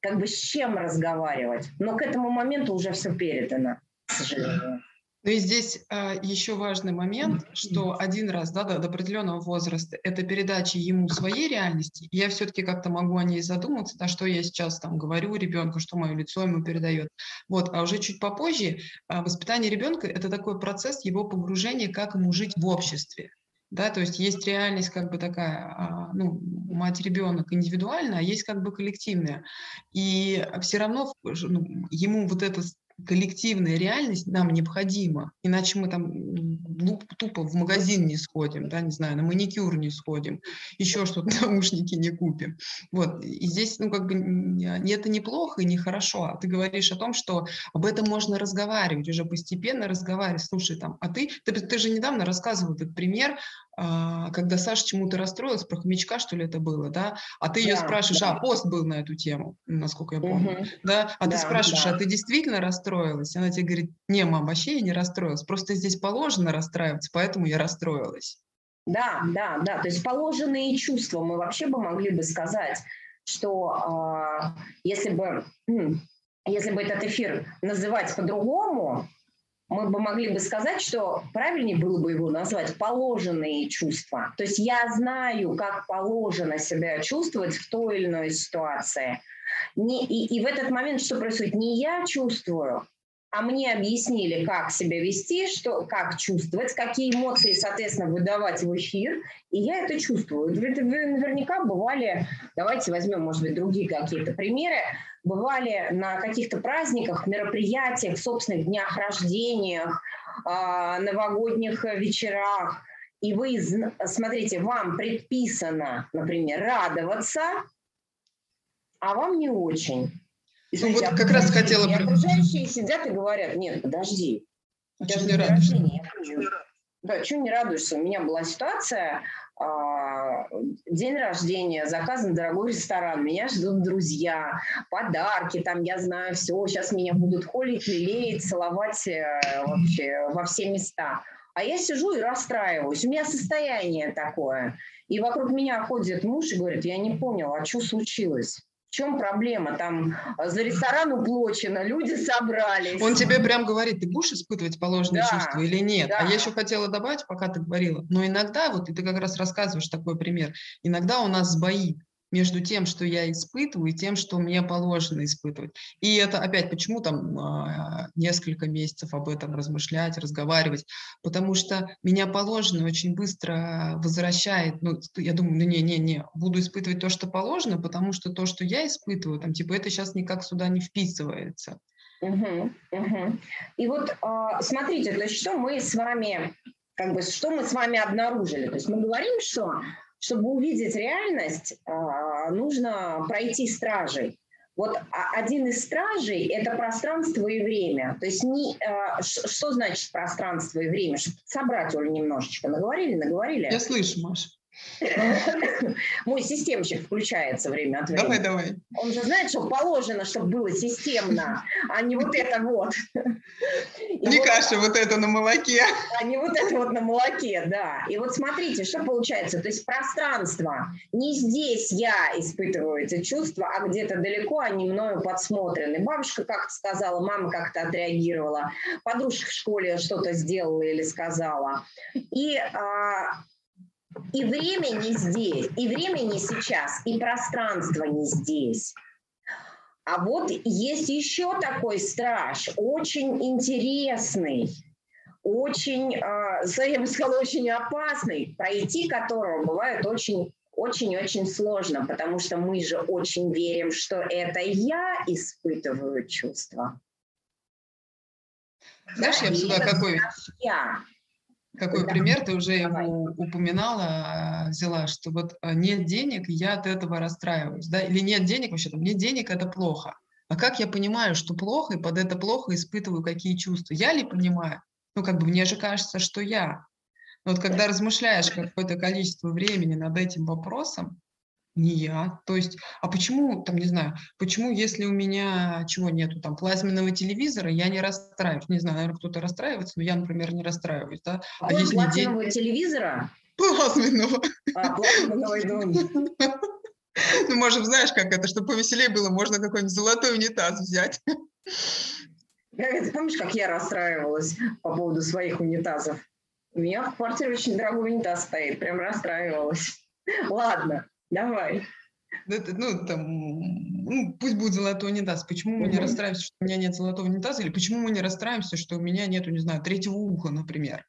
A: как бы с чем разговаривать. Но к этому моменту уже все передано, к сожалению.
B: Ну и здесь а, еще важный момент, что один раз да, до, до определенного возраста это передача ему своей реальности. Я все-таки как-то могу о ней задуматься, да, что я сейчас там говорю ребенку, что мое лицо ему передает. Вот, а уже чуть попозже а, воспитание ребенка это такой процесс его погружения, как ему жить в обществе. Да, то есть есть реальность как бы такая, а, ну, мать-ребенок индивидуальная, а есть как бы коллективная. И все равно ну, ему вот это коллективная реальность нам необходима, иначе мы там ну, тупо в магазин не сходим, да, не знаю, на маникюр не сходим, еще что-то, наушники не купим. Вот, и здесь, ну, как бы, не, это неплохо и нехорошо, а ты говоришь о том, что об этом можно разговаривать, уже постепенно разговаривать, слушай, там, а ты, ты, ты же недавно рассказывал этот пример а, когда Саша чему-то расстроилась, про хомячка, что ли, это было, да, а ты ее да, спрашиваешь, да. а, пост был на эту тему, насколько я помню, угу. да, а да, ты спрашиваешь, да. а ты действительно расстроилась? Она тебе говорит, не, мам, вообще я не расстроилась, просто здесь положено расстраиваться, поэтому я расстроилась.
A: Да, да, да, то есть положенные чувства, мы вообще бы могли бы сказать, что э, если бы, если бы этот эфир называть по-другому, мы бы могли бы сказать, что правильнее было бы его назвать положенные чувства. То есть я знаю, как положено себя чувствовать в той или иной ситуации. Не, и, и в этот момент что происходит? Не я чувствую, а мне объяснили, как себя вести, что, как чувствовать, какие эмоции, соответственно, выдавать в эфир, и я это чувствую. Вы, вы наверняка бывали, давайте возьмем, может быть, другие какие-то примеры, бывали на каких-то праздниках, мероприятиях, собственных днях рождениях, а, новогодних вечерах, и вы, смотрите, вам предписано, например, радоваться, а вам не очень.
B: И, ну вот как раз хотела...
A: И окружающие сидят и говорят, нет, подожди.
B: А что не радуешься?
A: Да, что не радуешься? У меня была ситуация, а, день рождения, заказан дорогой ресторан, меня ждут друзья, подарки, там, я знаю, все, сейчас меня будут холить, лелеять, целовать э, вообще во все места. А я сижу и расстраиваюсь, у меня состояние такое. И вокруг меня ходит муж и говорит, я не понял, а что случилось? В чем проблема? Там э, за ресторан уплочено, люди собрались.
B: Он тебе прям говорит, ты будешь испытывать положенные да, чувства или нет? Да. А я еще хотела добавить, пока ты говорила, но иногда, вот и ты как раз рассказываешь такой пример, иногда у нас сбоит между тем, что я испытываю, и тем, что мне положено испытывать. И это опять, почему там э, несколько месяцев об этом размышлять, разговаривать, потому что меня положено очень быстро возвращает, ну, я думаю, ну, не-не-не, буду испытывать то, что положено, потому что то, что я испытываю, там, типа, это сейчас никак сюда не вписывается.
A: Угу, угу. И вот э, смотрите, то есть что мы с вами, как бы, что мы с вами обнаружили? То есть мы говорим, что чтобы увидеть реальность, а, нужно пройти стражей. Вот один из стражей – это пространство и время. То есть не, а, что значит пространство и время? Чтобы собрать, Оля, немножечко. Наговорили, наговорили?
B: Я слышу, Маша.
A: Мой системщик включается время от времени.
B: Давай, давай.
A: Он же знает, что положено, чтобы было системно, а не вот это вот.
B: Не вот, каша вот это на молоке.
A: А не вот это вот на молоке, да. И вот смотрите, что получается. То есть пространство. Не здесь я испытываю эти чувства, а где-то далеко они мною подсмотрены. Бабушка как-то сказала, мама как-то отреагировала, подружка в школе что-то сделала или сказала. И а, и время не здесь, и время не сейчас, и пространство не здесь. А вот есть еще такой страж, очень интересный, очень, а, я бы сказала, очень опасный, пройти которого бывает очень очень-очень сложно, потому что мы же очень верим, что это я испытываю чувства.
B: Знаешь, да, я всегда какой... Я. Какой пример ты уже его упоминала, взяла, что вот а, нет денег, я от этого расстраиваюсь, да, или нет денег вообще, там, нет денег, это плохо. А как я понимаю, что плохо, и под это плохо испытываю какие чувства? Я ли понимаю? Ну, как бы мне же кажется, что я. Но вот когда размышляешь какое-то количество времени над этим вопросом, Не я. То есть, а почему, там, не знаю, почему, если у меня чего нету, там, плазменного телевизора, я не расстраиваюсь? Не знаю, наверное, кто-то расстраивается, но я, например, не расстраиваюсь, да?
A: А, а если плазменного день... телевизора?
B: Плазменного.
A: А, плазменного.
B: Ну, можем, знаешь, как это, чтобы повеселее было, можно какой-нибудь золотой унитаз взять.
A: Ты помнишь, как я расстраивалась по поводу своих унитазов? У меня в квартире очень дорогой унитаз стоит, прям расстраивалась. Ладно, давай.
B: Это, ну, там, ну, пусть будет золотой унитаз. Почему мы не расстраиваемся, что у меня нет золотого унитаза? Или почему мы не расстраиваемся, что у меня нету, не знаю, третьего уха, например?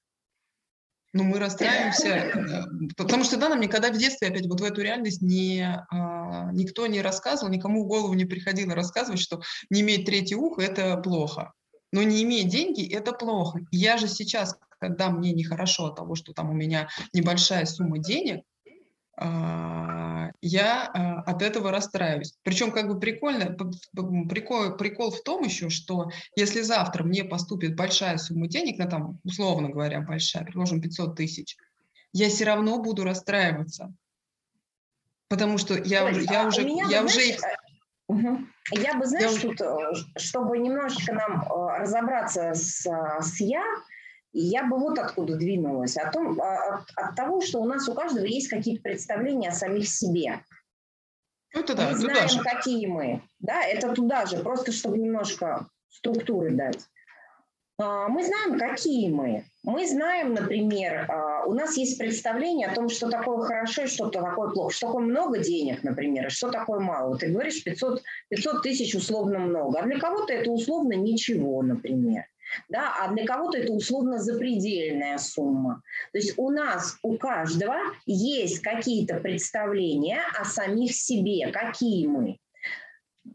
B: Ну, мы расстраиваемся, э, потому что, да, нам никогда в детстве, опять вот в эту реальность не, а, никто не рассказывал, никому в голову не приходило рассказывать, что не иметь третье ухо – это плохо. Но не иметь деньги – это плохо. Я же сейчас, когда мне нехорошо от того, что там у меня небольшая сумма денег, я а, от этого расстраиваюсь. Причем как бы прикольно, прикол, прикол в том еще, что если завтра мне поступит большая сумма денег, на там, условно говоря, большая, предположим, 500 тысяч, я все равно буду расстраиваться. Потому что я, Ой, я а уже, я знаешь, уже их...
A: Угу. Я бы, знаешь, я... тут, э, чтобы немножечко нам э, разобраться с, с я, я бы вот откуда двинулась, о том, а, от, от того, что у нас у каждого есть какие-то представления о самих себе.
B: Это да,
A: мы знаем, же. какие мы. Да, это туда же, просто чтобы немножко структуры дать. А, мы знаем, какие мы. Мы знаем, например, а, у нас есть представление о том, что такое хорошо и что такое плохо, что такое много денег, например, и что такое мало. Ты говоришь, 500, 500 тысяч условно много, а для кого-то это условно ничего, например да, а для кого-то это условно запредельная сумма. То есть у нас, у каждого есть какие-то представления о самих себе, какие мы.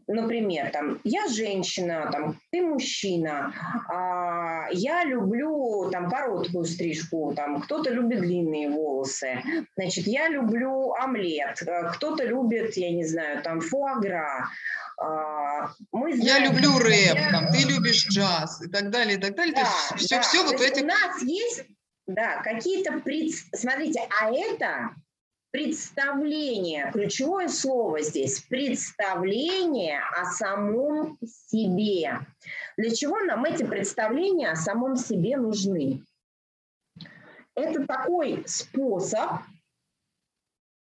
A: Например, там, я женщина, там, ты мужчина, а, я люблю там, короткую стрижку, там, кто-то любит длинные волосы, значит, я люблю омлет, кто-то любит, я не знаю, там, фуагра,
B: мы знаем, я люблю рэп, я... там, ты любишь джаз и так далее, и так далее. Да, То есть все, да. все вот эти...
A: У нас есть, да, какие-то... Пред... Смотрите, а это представление, ключевое слово здесь, представление о самом себе. Для чего нам эти представления о самом себе нужны? Это такой способ,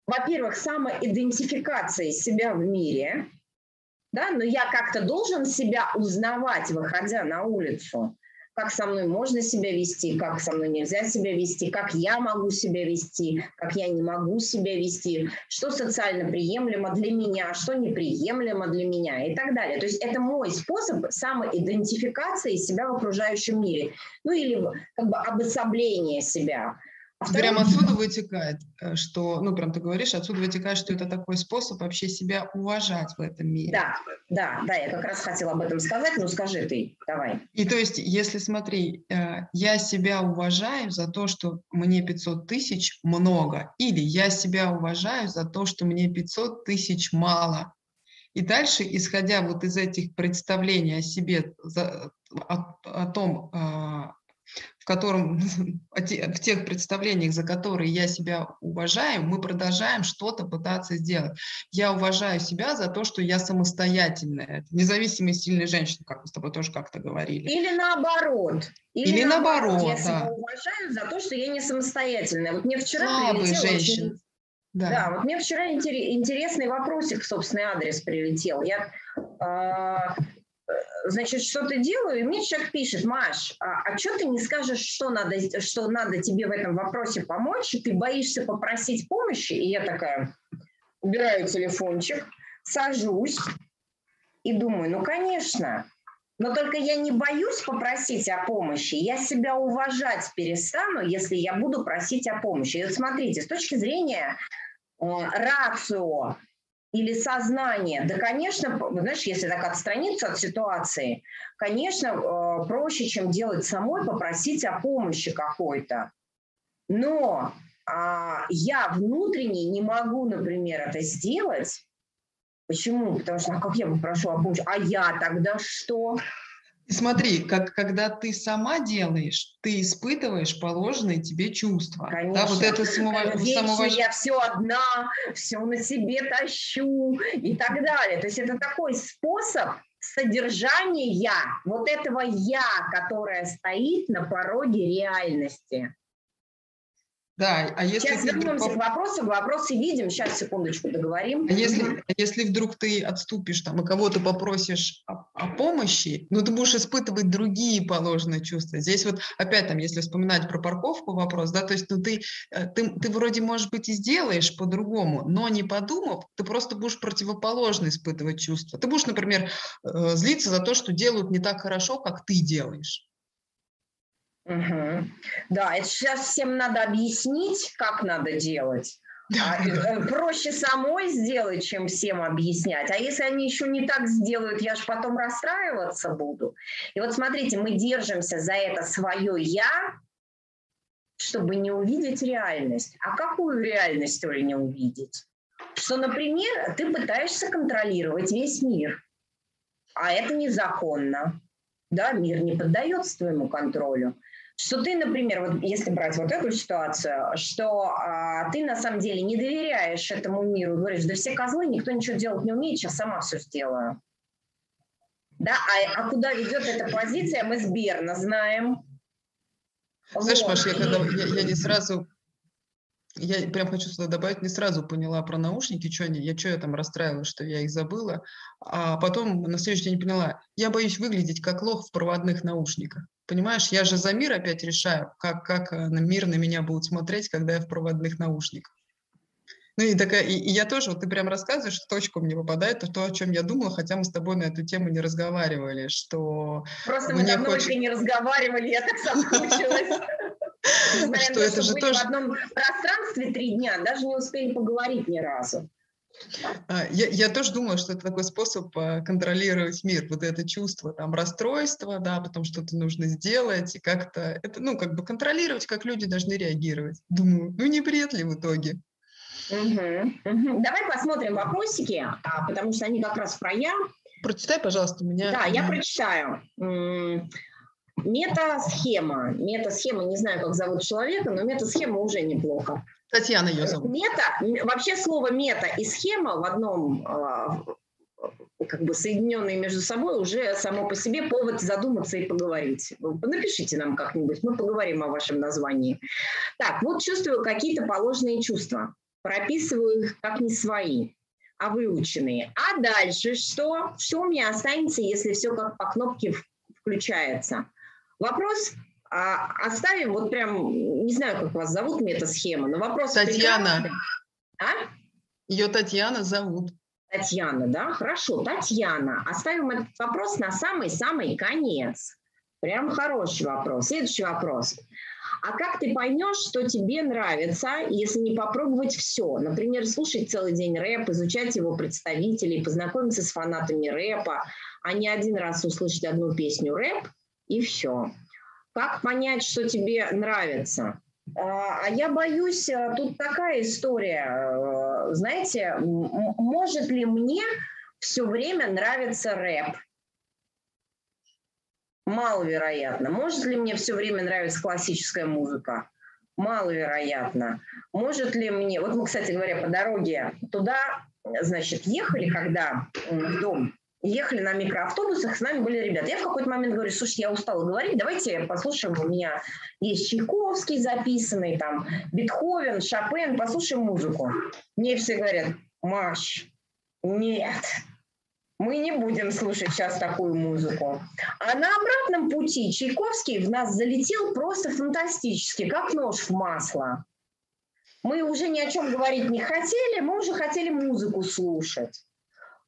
A: во-первых, самоидентификации себя в мире – да, но я как-то должен себя узнавать, выходя на улицу, как со мной можно себя вести, как со мной нельзя себя вести, как я могу себя вести, как я не могу себя вести, что социально приемлемо для меня, что неприемлемо для меня и так далее. То есть это мой способ самоидентификации себя в окружающем мире, ну или как бы обособления себя.
B: А прям отсюда вытекает, э, что, ну, прям ты говоришь, отсюда вытекает, что это такой способ вообще себя уважать в этом мире.
A: Да, да, да, я как раз хотела об этом сказать, но скажи ты, давай.
B: И то есть, если смотри, э, я себя уважаю за то, что мне 500 тысяч много, или я себя уважаю за то, что мне 500 тысяч мало. И дальше, исходя вот из этих представлений о себе, о, о том, а, в котором, в тех представлениях, за которые я себя уважаю, мы продолжаем что-то пытаться сделать. Я уважаю себя за то, что я самостоятельная, независимая сильная женщина, как мы с тобой тоже как-то говорили.
A: Или наоборот.
B: Или, Или наоборот, наоборот,
A: я да. себя уважаю за то, что я не самостоятельная. Вот мне вчера Слабые женщины. Очень... Да. да, вот мне вчера интересный вопросик в собственный адрес прилетел. Я э, значит, что-то делаю, и мне человек пишет, Маш, а, а что ты не скажешь, что надо, что надо тебе в этом вопросе помочь, и ты боишься попросить помощи? И я такая убираю телефончик, сажусь и думаю, ну, конечно, но только я не боюсь попросить о помощи, я себя уважать перестану, если я буду просить о помощи. И вот смотрите, с точки зрения э, рацио, или сознание. Да, конечно, знаешь, если так отстраниться от ситуации, конечно, э, проще, чем делать самой, попросить о помощи какой-то. Но а, я внутренне не могу, например, это сделать. Почему? Потому что, а как я попрошу о помощи? А я тогда что?
B: И смотри, как, когда ты сама делаешь, ты испытываешь положенные тебе чувства.
A: Конечно.
B: Да, вот это самого,
A: самоваж... я все одна, все на себе тащу и так далее. То есть это такой способ содержания вот этого я, которое стоит на пороге реальности.
B: Да,
A: а если Сейчас вернемся вдруг... к вопросу, вопросы видим, сейчас секундочку договорим.
B: А если, если вдруг ты отступишь там и кого-то попросишь о, о помощи, ну ты будешь испытывать другие положенные чувства. Здесь вот опять там, если вспоминать про парковку вопрос, да, то есть ну ты, э, ты, ты вроде, может быть, и сделаешь по-другому, но не подумав, ты просто будешь противоположно испытывать чувства. Ты будешь, например, э, злиться за то, что делают не так хорошо, как ты делаешь.
A: Угу. Да, это сейчас всем надо объяснить, как надо делать. А, э, проще самой сделать, чем всем объяснять. А если они еще не так сделают, я же потом расстраиваться буду. И вот смотрите, мы держимся за это свое я, чтобы не увидеть реальность. А какую реальность, Оля, не увидеть? Что, например, ты пытаешься контролировать весь мир, а это незаконно. Да, мир не поддается твоему контролю что ты, например, вот если брать вот эту ситуацию, что а, ты на самом деле не доверяешь этому миру, говоришь, да все козлы, никто ничего делать не умеет, сейчас сама все сделаю. Да, а, а куда ведет эта позиция, мы с Берна знаем.
B: Знаешь, вот. Маш, я, когда, я, я не сразу я прям хочу сюда добавить, не сразу поняла про наушники, что они, я что я там расстраивалась, что я их забыла, а потом на следующий день поняла, я боюсь выглядеть как лох в проводных наушниках. Понимаешь, я же за мир опять решаю, как, как э, мир на меня будет смотреть, когда я в проводных наушниках. Ну и такая, и, и я тоже, вот ты прям рассказываешь, в точку мне попадает, то, то, о чем я думала, хотя мы с тобой на эту тему не разговаривали, что...
A: Просто мы давно хочет... не разговаривали, я так соскучилась. Что это же тоже... в одном пространстве три дня, даже не успели поговорить ни разу.
B: А, я, я тоже думаю, что это такой способ а, контролировать мир, вот это чувство там расстройства, да, потом что-то нужно сделать, и как-то это, ну, как бы контролировать, как люди должны реагировать. Думаю, ну не бред ли в итоге?
A: Угу, угу. Давай посмотрим вопросики, а, потому что они как раз про я.
B: Прочитай, пожалуйста, у меня.
A: Да, я прочитаю. Метасхема. Метасхема, не знаю, как зовут человека, но метасхема уже неплохо.
B: Татьяна ее зовут.
A: Мета, вообще слово мета и схема в одном а, как бы соединенные между собой уже само по себе повод задуматься и поговорить. Напишите нам как-нибудь, мы поговорим о вашем названии. Так, вот чувствую какие-то положенные чувства. Прописываю их как не свои, а выученные. А дальше что? Что у меня останется, если все как по кнопке включается? Вопрос а, оставим вот прям, не знаю, как вас зовут, мета-схема, но вопрос...
B: Татьяна. А? Ее Татьяна зовут.
A: Татьяна, да? Хорошо, Татьяна. Оставим этот вопрос на самый-самый конец. Прям хороший вопрос. Следующий вопрос. А как ты поймешь, что тебе нравится, если не попробовать все? Например, слушать целый день рэп, изучать его представителей, познакомиться с фанатами рэпа, а не один раз услышать одну песню рэп и все. Как понять, что тебе нравится? А, а я боюсь, э, тут такая история. Э, знаете, может ли мне все время нравиться рэп? Маловероятно. Может ли мне все время нравиться классическая музыка? Маловероятно. Может ли мне... Вот мы, кстати говоря, по дороге туда, значит, ехали, когда в дом ехали на микроавтобусах, с нами были ребята. Я в какой-то момент говорю, слушайте, я устала говорить, давайте послушаем, у меня есть Чайковский записанный, там, Бетховен, Шопен, послушаем музыку. Мне все говорят, Маш, нет, мы не будем слушать сейчас такую музыку. А на обратном пути Чайковский в нас залетел просто фантастически, как нож в масло. Мы уже ни о чем говорить не хотели, мы уже хотели музыку слушать.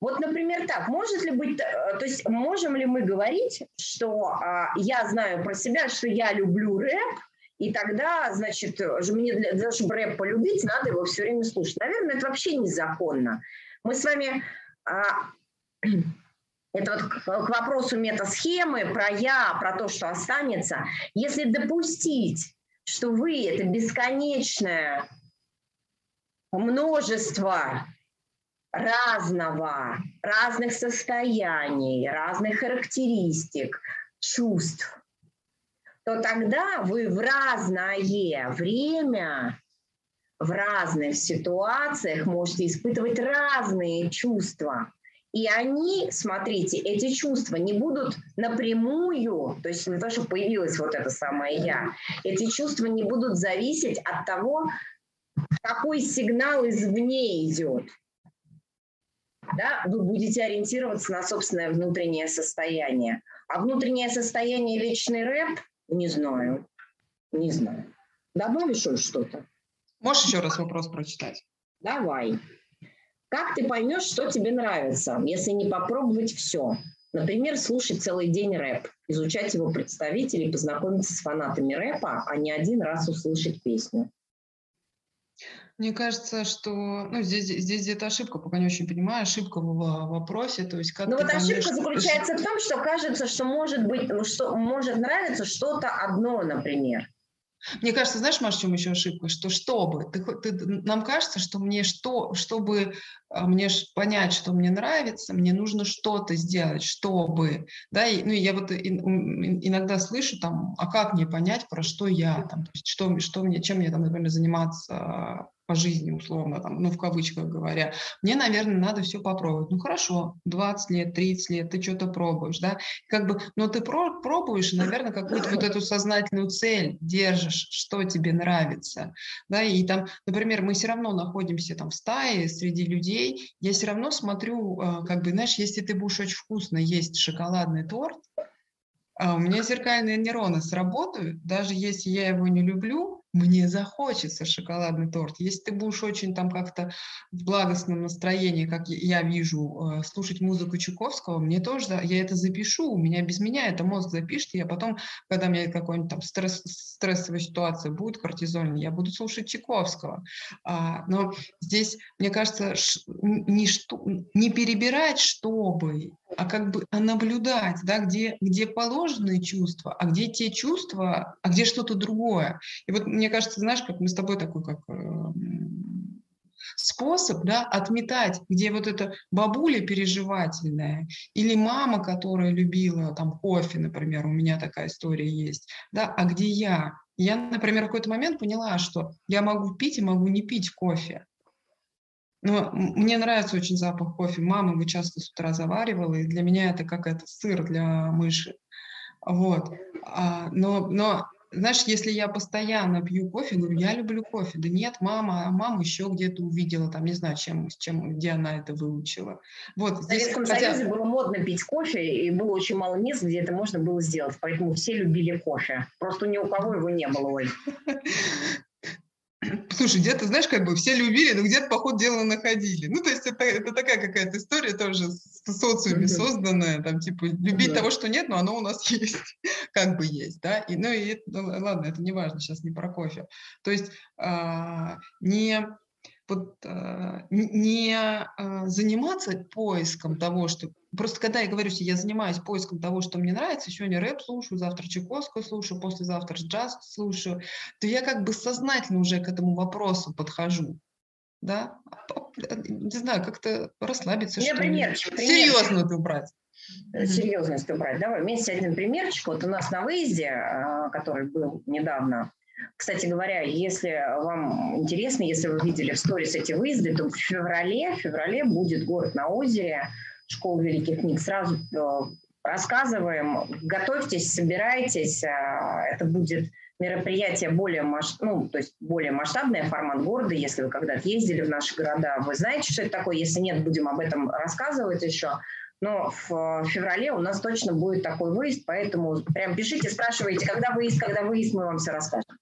A: Вот, например, так, может ли быть, э, то есть можем ли мы говорить, что а, я знаю про себя, что я люблю рэп, и тогда, значит, мне для, для того, чтобы рэп полюбить, надо его все время слушать. Наверное, это вообще незаконно. Мы с вами... А, это вот к, к вопросу метасхемы, про я, про то, что останется. Если допустить, что вы это бесконечное множество разного, разных состояний, разных характеристик, чувств, то тогда вы в разное время, в разных ситуациях можете испытывать разные чувства. И они, смотрите, эти чувства не будут напрямую, то есть не то, что появилось вот это самое «я», эти чувства не будут зависеть от того, какой сигнал извне идет. Да, вы будете ориентироваться на собственное внутреннее состояние. А внутреннее состояние личный рэп не знаю. Не знаю. Добавишь что-то?
B: Можешь еще раз вопрос прочитать?
A: Давай. Как ты поймешь, что тебе нравится, если не попробовать все? Например, слушать целый день рэп, изучать его представителей, познакомиться с фанатами рэпа, а не один раз услышать песню.
B: Мне кажется, что ну, здесь, здесь где-то ошибка, пока не очень понимаю, ошибка в вопросе. То есть как
A: ну вот ошибка заключается в том, что кажется, что может быть, ну, что может нравиться что-то одно, например.
B: Мне кажется, знаешь, Маша, в чем еще ошибка? Что чтобы, ты, ты, нам кажется, что мне что, чтобы мне понять, что мне нравится, мне нужно что-то сделать, чтобы, да, и, ну, я вот иногда слышу там, а как мне понять, про что я, там, что, что мне, чем мне там, например, заниматься по жизни, условно, там, ну, в кавычках говоря, мне, наверное, надо все попробовать. Ну, хорошо, 20 лет, 30 лет, ты что-то пробуешь, да, как бы, но ты про пробуешь, наверное, какую-то вот эту сознательную цель держишь, что тебе нравится, да, и там, например, мы все равно находимся там в стае среди людей, я все равно смотрю, а, как бы, знаешь, если ты будешь очень вкусно есть шоколадный торт, а у меня зеркальные нейроны сработают, даже если я его не люблю, мне захочется шоколадный торт. Если ты будешь очень там как-то в благостном настроении, как я вижу, э, слушать музыку Чуковского, мне тоже, я это запишу, у меня без меня это мозг запишет, и я потом, когда у меня какой-нибудь там стресс, стрессовая ситуация будет кортизольная, я буду слушать Чайковского. А, но здесь, мне кажется, не, что, не перебирать, чтобы, а как бы а наблюдать, да, где, где положенные чувства, а где те чувства, а где что-то другое. И вот мне кажется, знаешь, как мы с тобой такой, как э, способ, да, отметать, где вот эта бабуля переживательная или мама, которая любила там кофе, например, у меня такая история есть, да, а где я? Я, например, в какой-то момент поняла, что я могу пить и могу не пить кофе. Но мне нравится очень запах кофе. Мама его часто с утра заваривала, и для меня это как это сыр для мыши. Вот. А, но, но знаешь, если я постоянно пью кофе, говорю, я люблю кофе. Да нет, мама, а мама еще где-то увидела, там, не знаю, чем, чем, где она это выучила. Вот,
A: в Советском хотя... Союзе было модно пить кофе, и было очень мало мест, где это можно было сделать. Поэтому все любили кофе. Просто ни у кого его не было, Оль.
B: Слушай, где-то, знаешь, как бы все любили, но где-то, по ходу дела, находили. Ну, то есть это, это такая какая-то история тоже с социуме mm-hmm. созданная, там, типа, любить mm-hmm. того, что нет, но оно у нас есть, как бы есть, да, и, ну, и, ну, ладно, это не важно, сейчас не про кофе. То есть а, не вот, а, не а, заниматься поиском того, что... Просто когда я говорю, что я занимаюсь поиском того, что мне нравится, сегодня рэп слушаю, завтра Чайковскую слушаю, послезавтра джаз слушаю, то я как бы сознательно уже к этому вопросу подхожу. Да? Не знаю, как-то расслабиться,
A: что
B: ли. Серьезно это убрать.
A: Серьезность убрать. Давай вместе один примерчик. Вот у нас на выезде, а, который был недавно, кстати говоря, если вам интересно, если вы видели в сторис эти выезды, то в феврале, в феврале будет город на озере, школа великих книг. Сразу э, рассказываем, готовьтесь, собирайтесь. Э, это будет мероприятие более, масш... ну, то есть более масштабное, формат города. Если вы когда-то ездили в наши города, вы знаете, что это такое. Если нет, будем об этом рассказывать еще. Но в феврале у нас точно будет такой выезд, поэтому прям пишите, спрашивайте, когда выезд, когда выезд, мы вам все расскажем.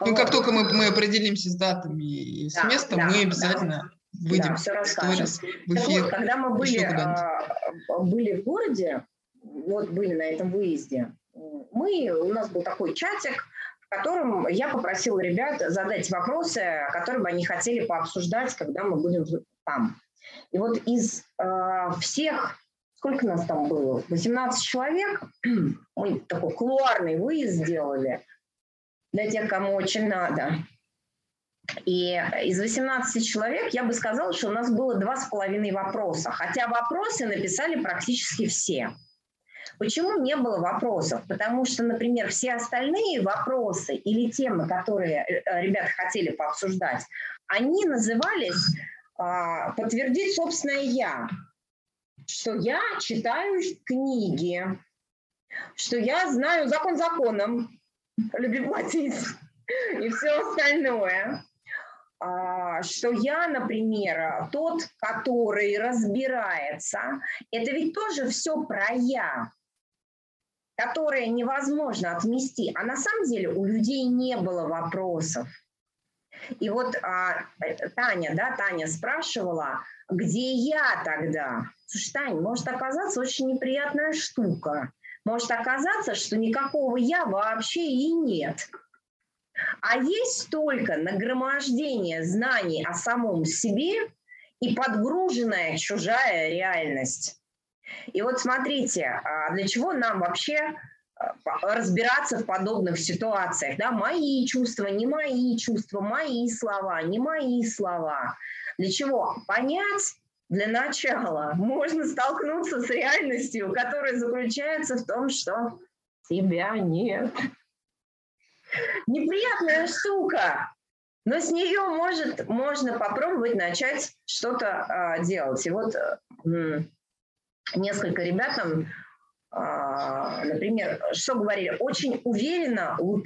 B: Ну, вот. как только мы, мы определимся с датами и с да, местом, да, мы обязательно да. выйдем
A: да, все расскажем. в эфир. Вот, когда мы были, а, были в городе, вот были на этом выезде, мы, у нас был такой чатик, в котором я попросила ребят задать вопросы, которые бы они хотели пообсуждать, когда мы будем там. И вот из э, всех, сколько нас там было, 18 человек, мы такой кулуарный выезд сделали – для тех, кому очень надо. И из 18 человек я бы сказала, что у нас было два с половиной вопроса, хотя вопросы написали практически все. Почему не было вопросов? Потому что, например, все остальные вопросы или темы, которые э, ребята хотели пообсуждать, они назывались а, «Подтвердить собственное я», что я читаю книги, что я знаю закон законом, люби платить, и все остальное. А, что я, например, тот, который разбирается, это ведь тоже все про я, которое невозможно отмести. А на самом деле у людей не было вопросов. И вот а, Таня, да, Таня спрашивала, где я тогда? Слушай, Таня, может оказаться очень неприятная штука. Может оказаться, что никакого я вообще и нет. А есть только нагромождение знаний о самом себе и подгруженная чужая реальность. И вот смотрите, а для чего нам вообще а, разбираться в подобных ситуациях. Да? Мои чувства, не мои чувства, мои слова, не мои слова. Для чего? Понять для начала. Можно столкнуться с реальностью, которая заключается в том, что тебя нет неприятная штука, но с нее может, можно попробовать начать что-то э, делать. И вот э, несколько ребят там, э, например, что говорили, очень уверенно, ну,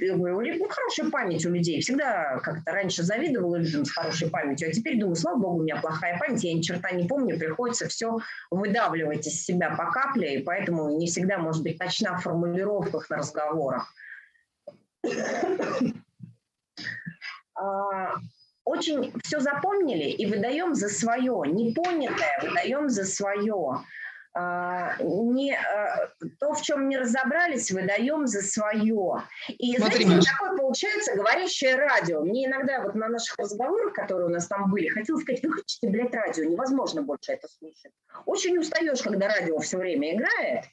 A: хорошая память у людей. Всегда как-то раньше завидовала людям с хорошей памятью, а теперь думаю, слава богу, у меня плохая память, я ни черта не помню, приходится все выдавливать из себя по капле, и поэтому не всегда может быть точна в формулировках на разговорах. А, очень все запомнили и выдаем за свое. Непонятое выдаем за свое. А, не, а, то, в чем не разобрались, выдаем за свое. И Смотри, знаете, такое получается говорящее радио. Мне иногда вот на наших разговорах, которые у нас там были, хотелось сказать, выключите, блядь, радио, невозможно больше это слушать. Очень устаешь, когда радио все время играет,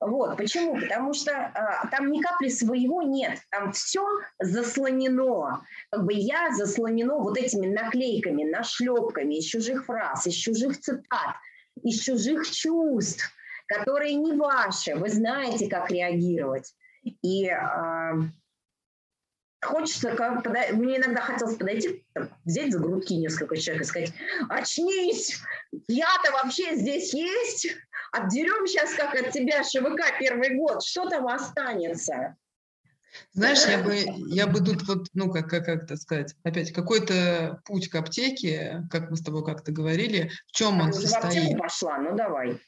A: вот, почему? Потому что а, там ни капли своего нет, там все заслонено. Как бы я заслонено вот этими наклейками, нашлепками из чужих фраз, из чужих цитат, из чужих чувств, которые не ваши. Вы знаете, как реагировать. И а, хочется, как, пода... мне иногда хотелось подойти, взять за грудки несколько человек и сказать, очнись, я-то вообще здесь есть, отдерем сейчас как от тебя ШВК первый год, что там останется?
B: Знаешь, я бы, я бы тут вот, ну, как, как, как это сказать, опять какой-то путь к аптеке, как мы с тобой как-то говорили, в чем он состоит? В аптеку
A: пошла, ну давай.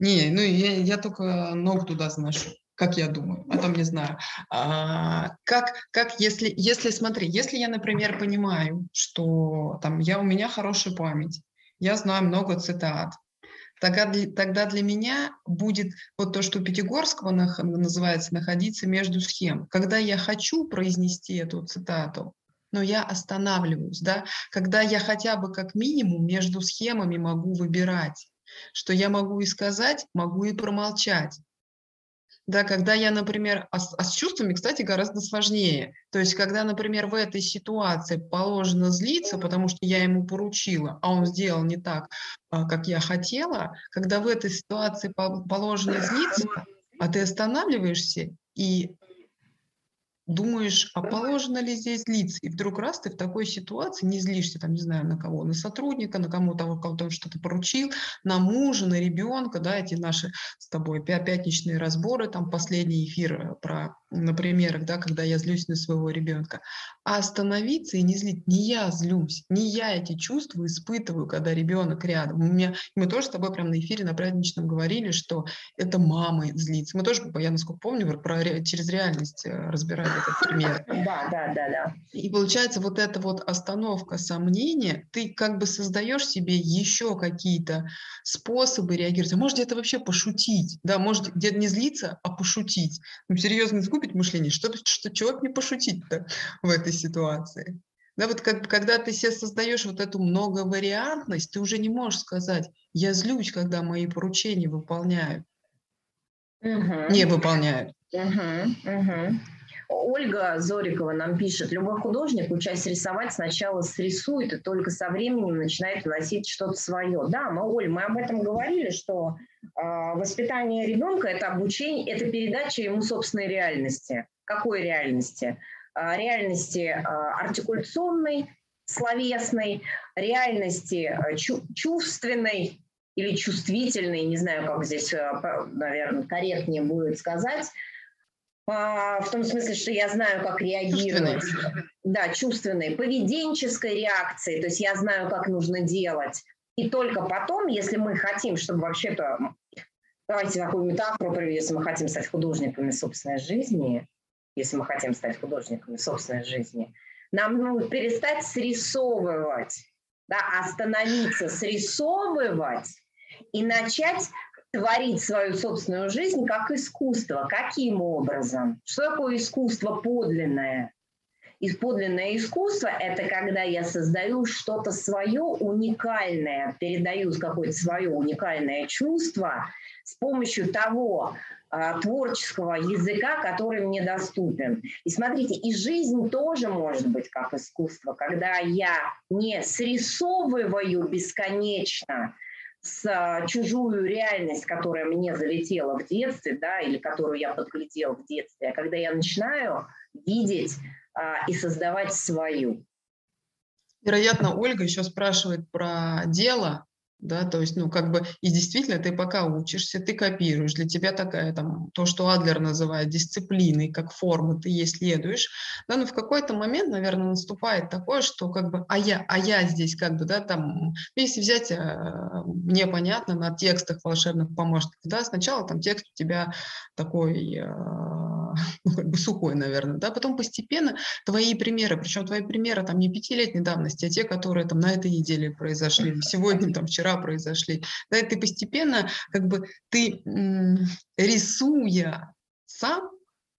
B: Не, ну я, я только ногу туда заношу как я думаю, о том не знаю. А, как, как если, если, смотри, если я, например, понимаю, что там я, у меня хорошая память, я знаю много цитат, тогда, тогда для меня будет вот то, что Пятигорского называется находиться между схем. Когда я хочу произнести эту цитату, но я останавливаюсь, да, когда я хотя бы как минимум между схемами могу выбирать, что я могу и сказать, могу и промолчать. Да, когда я, например, а с, а с чувствами, кстати, гораздо сложнее. То есть, когда, например, в этой ситуации положено злиться, потому что я ему поручила, а он сделал не так, а, как я хотела, когда в этой ситуации положено злиться, а ты останавливаешься и думаешь, а положено ли здесь злиться? И вдруг раз ты в такой ситуации не злишься, там, не знаю, на кого, на сотрудника, на кому-то, кого-то что-то поручил, на мужа, на ребенка, да, эти наши с тобой пятничные разборы, там последний эфир э, про на примерах, да, когда я злюсь на своего ребенка, а остановиться и не злить. Не я злюсь, не я эти чувства испытываю, когда ребенок рядом. У меня, мы тоже с тобой прямо на эфире на праздничном говорили, что это мама злится. Мы тоже, я насколько помню, про, через реальность э, разбирали этот пример.
A: Да, да, да, да.
B: И получается вот эта вот остановка сомнения, ты как бы создаешь себе еще какие-то способы реагировать. А может где-то вообще пошутить, да, может где-то не злиться, а пошутить. Ну, серьезно, загубить мышление, что, что человек не пошутить-то в этой ситуации. Да, вот как, когда ты себе создаешь вот эту многовариантность, ты уже не можешь сказать, я злюсь, когда мои поручения выполняют. Угу. Не выполняют.
A: Угу, угу. Ольга Зорикова нам пишет, любой художник, учась рисовать, сначала срисует и только со временем начинает вносить что-то свое. Да, мы, Оль, мы об этом говорили, что воспитание ребенка – это обучение, это передача ему собственной реальности. Какой реальности? А, реальности а, артикуляционной, словесной, реальности чувственной или чувствительной, не знаю, как здесь, наверное, корректнее будет сказать, в том смысле, что я знаю, как реагировать. Чувственной. Да, чувственной, поведенческой реакции, то есть я знаю, как нужно делать. И только потом, если мы хотим, чтобы вообще-то, давайте такую метафору приведу, если мы хотим стать художниками собственной жизни, если мы хотим стать художниками собственной жизни, нам нужно перестать срисовывать, да, остановиться, срисовывать и начать творить свою собственную жизнь как искусство. Каким образом? Что такое искусство подлинное? И подлинное искусство – это когда я создаю что-то свое уникальное, передаю какое-то свое уникальное чувство с помощью того а, творческого языка, который мне доступен. И смотрите, и жизнь тоже может быть как искусство, когда я не срисовываю бесконечно с а, чужую реальность, которая мне залетела в детстве, да, или которую я подглядел в детстве, а когда я начинаю видеть и создавать свою.
B: Вероятно, Ольга еще спрашивает про дело, да, то есть, ну, как бы, и действительно, ты пока учишься, ты копируешь, для тебя такая, там, то, что Адлер называет дисциплиной, как форма, ты ей следуешь, да, но в какой-то момент, наверное, наступает такое, что, как бы, а я, а я здесь, как бы, да, там, если взять, мне понятно, на текстах волшебных помощников, да, сначала там текст у тебя такой, э, ну, как бы сухой, наверное, да, потом постепенно твои примеры, причем твои примеры там не пятилетней давности, а те, которые там на этой неделе произошли, сегодня, там, вчера произошли, да, и ты постепенно, как бы, ты рисуя сам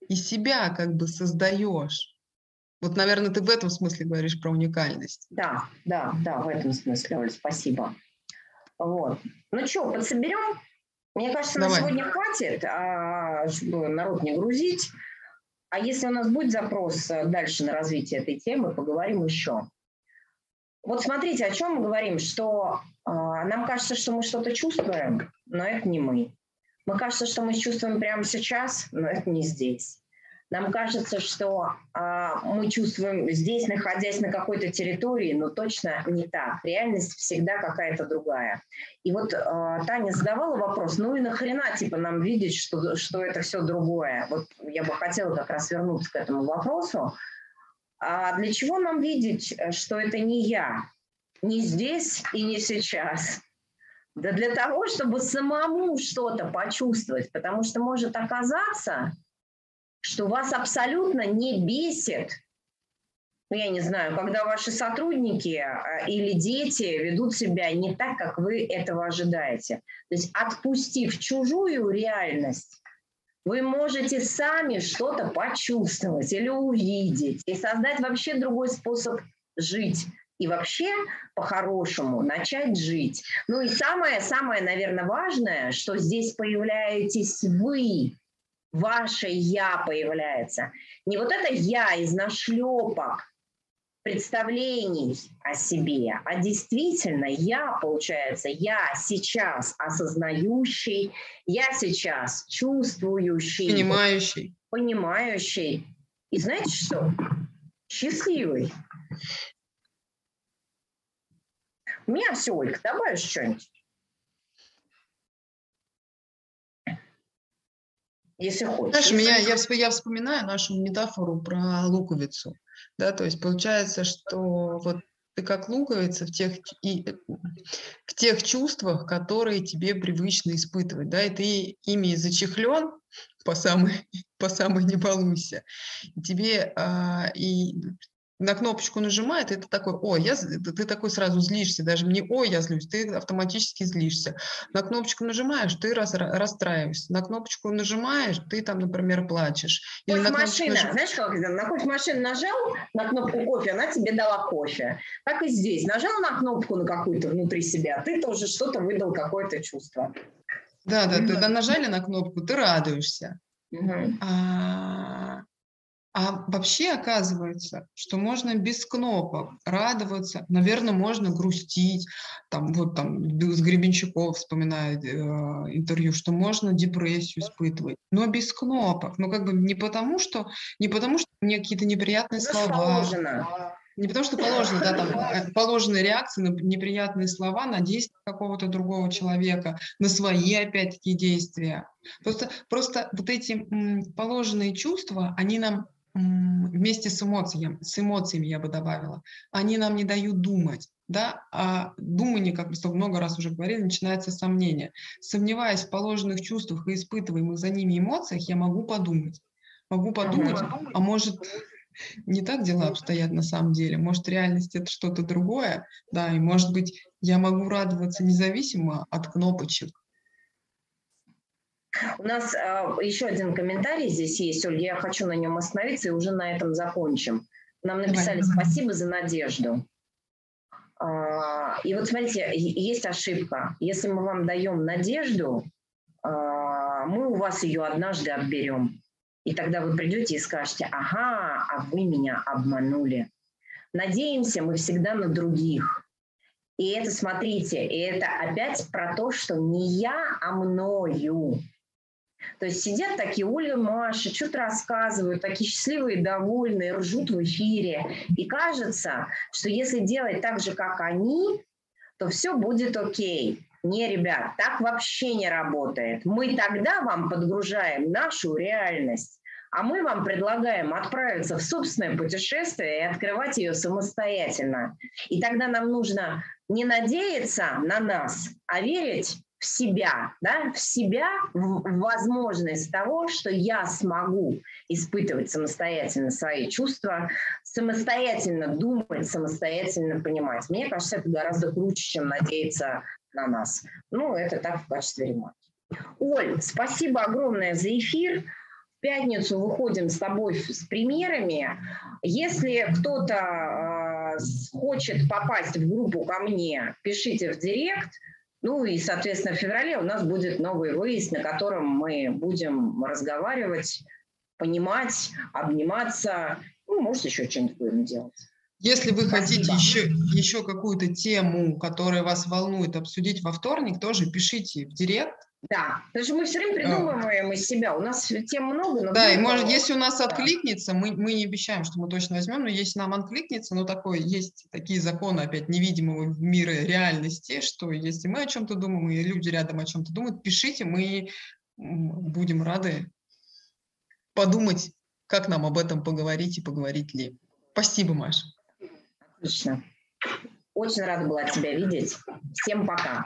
B: и себя как бы создаешь. Вот, наверное, ты в этом смысле говоришь про уникальность.
A: Да, да, да, в этом смысле, Оль, спасибо. Вот. Ну что, подсоберем? Мне кажется, Давай. на сегодня хватит, а, чтобы народ не грузить. А если у нас будет запрос э, дальше на развитие этой темы, поговорим еще. Вот смотрите, о чем мы говорим, что э, нам кажется, что мы что-то чувствуем, но это не мы. Мы кажется, что мы чувствуем прямо сейчас, но это не здесь. Нам кажется, что э, мы чувствуем здесь, находясь на какой-то территории, но точно не так. Реальность всегда какая-то другая. И вот э, Таня задавала вопрос, ну и нахрена типа нам видеть, что, что это все другое? Вот я бы хотела как раз вернуться к этому вопросу. А для чего нам видеть, что это не я, не здесь и не сейчас? Да для того, чтобы самому что-то почувствовать, потому что может оказаться, что вас абсолютно не бесит, ну, я не знаю, когда ваши сотрудники а, или дети ведут себя не так, как вы этого ожидаете. То есть отпустив чужую реальность, вы можете сами что-то почувствовать или увидеть и создать вообще другой способ жить. И вообще, по-хорошему, начать жить. Ну и самое-самое, наверное, важное, что здесь появляетесь вы, ваше «я» появляется. Не вот это «я» из нашлепок, представлений о себе, а действительно я, получается, я сейчас осознающий, я сейчас чувствующий.
B: Понимающий.
A: Понимающий. И знаете что? Счастливый. У меня все, Ольга, добавишь что-нибудь? Если хочешь.
B: Знаешь, меня, я, я вспоминаю нашу метафору про луковицу. Да, то есть получается, что вот ты как луковица в тех, и, в тех чувствах, которые тебе привычно испытывать, да, и ты ими зачехлен по самой, по самой не балуйся. Тебе а, и на кнопочку нажимает, и ты такой, ой, я, ты такой сразу злишься, даже не ой, я злюсь, ты автоматически злишься. На кнопочку нажимаешь, ты раз, расстраиваешься. На кнопочку нажимаешь, ты там, например, плачешь.
A: Или на машина, нажим... знаешь как, на кофе машину нажал на кнопку кофе, она тебе дала кофе. Так и здесь, нажал на кнопку на какую-то внутри себя, ты тоже что-то выдал, какое-то чувство.
B: Да, да, mm-hmm. ты нажали на кнопку, ты радуешься. Mm-hmm. А, А вообще оказывается, что можно без кнопок радоваться, наверное, можно грустить, там вот там с Гребенщиков вспоминает э, интервью, что можно депрессию испытывать, но без кнопок, ну как бы не потому, что не потому, что мне какие-то неприятные слова, не потому что положено, да, там э, положенные реакции на неприятные слова, на действия какого-то другого человека, на свои, опять-таки, действия. Просто, просто вот эти положенные чувства, они нам вместе с эмоциями, с эмоциями я бы добавила, они нам не дают думать. Да? А думание, как мы много раз уже говорили, начинается с сомнения. Сомневаясь в положенных чувствах и испытываемых за ними эмоциях, я могу подумать. Могу подумать, а может не так дела обстоят на самом деле. Может, реальность это что-то другое, да, и может быть, я могу радоваться независимо от кнопочек,
A: у нас э, еще один комментарий здесь есть, Ольга, я хочу на нем остановиться и уже на этом закончим. Нам написали Давай. спасибо за надежду. А, и вот смотрите, есть ошибка. Если мы вам даем надежду, а, мы у вас ее однажды отберем. И тогда вы придете и скажете, ага, а вы меня обманули. Надеемся мы всегда на других. И это, смотрите, и это опять про то, что не я, а мною. То есть сидят такие Оля, Маша, что-то рассказывают, такие счастливые, довольные, ржут в эфире. И кажется, что если делать так же, как они, то все будет окей. Не, ребят, так вообще не работает. Мы тогда вам подгружаем нашу реальность, а мы вам предлагаем отправиться в собственное путешествие и открывать ее самостоятельно. И тогда нам нужно не надеяться на нас, а верить в себя, да, в себя, в возможность того, что я смогу испытывать самостоятельно свои чувства, самостоятельно думать, самостоятельно понимать. Мне кажется, это гораздо круче, чем надеяться на нас. Ну, это так в качестве ремонта. Оль, спасибо огромное за эфир. В пятницу выходим с тобой с примерами. Если кто-то э, хочет попасть в группу ко мне, пишите в директ – ну и, соответственно, в феврале у нас будет новый выезд, на котором мы будем разговаривать, понимать, обниматься. Ну, может, еще что-нибудь будем делать.
B: Если вы Спасибо. хотите еще, еще какую-то тему, которая вас волнует, обсудить во вторник, тоже пишите в директ.
A: Да, потому что мы все время придумываем из себя. У нас тем много.
B: Но да, и может, если у нас да. откликнется, мы, мы не обещаем, что мы точно возьмем, но если нам откликнется, ну такое, есть такие законы опять невидимого мира реальности, что если мы о чем-то думаем, и люди рядом о чем-то думают, пишите, мы будем рады подумать, как нам об этом поговорить и поговорить ли. Спасибо, Маша.
A: Отлично. Очень рада была тебя видеть. Всем пока.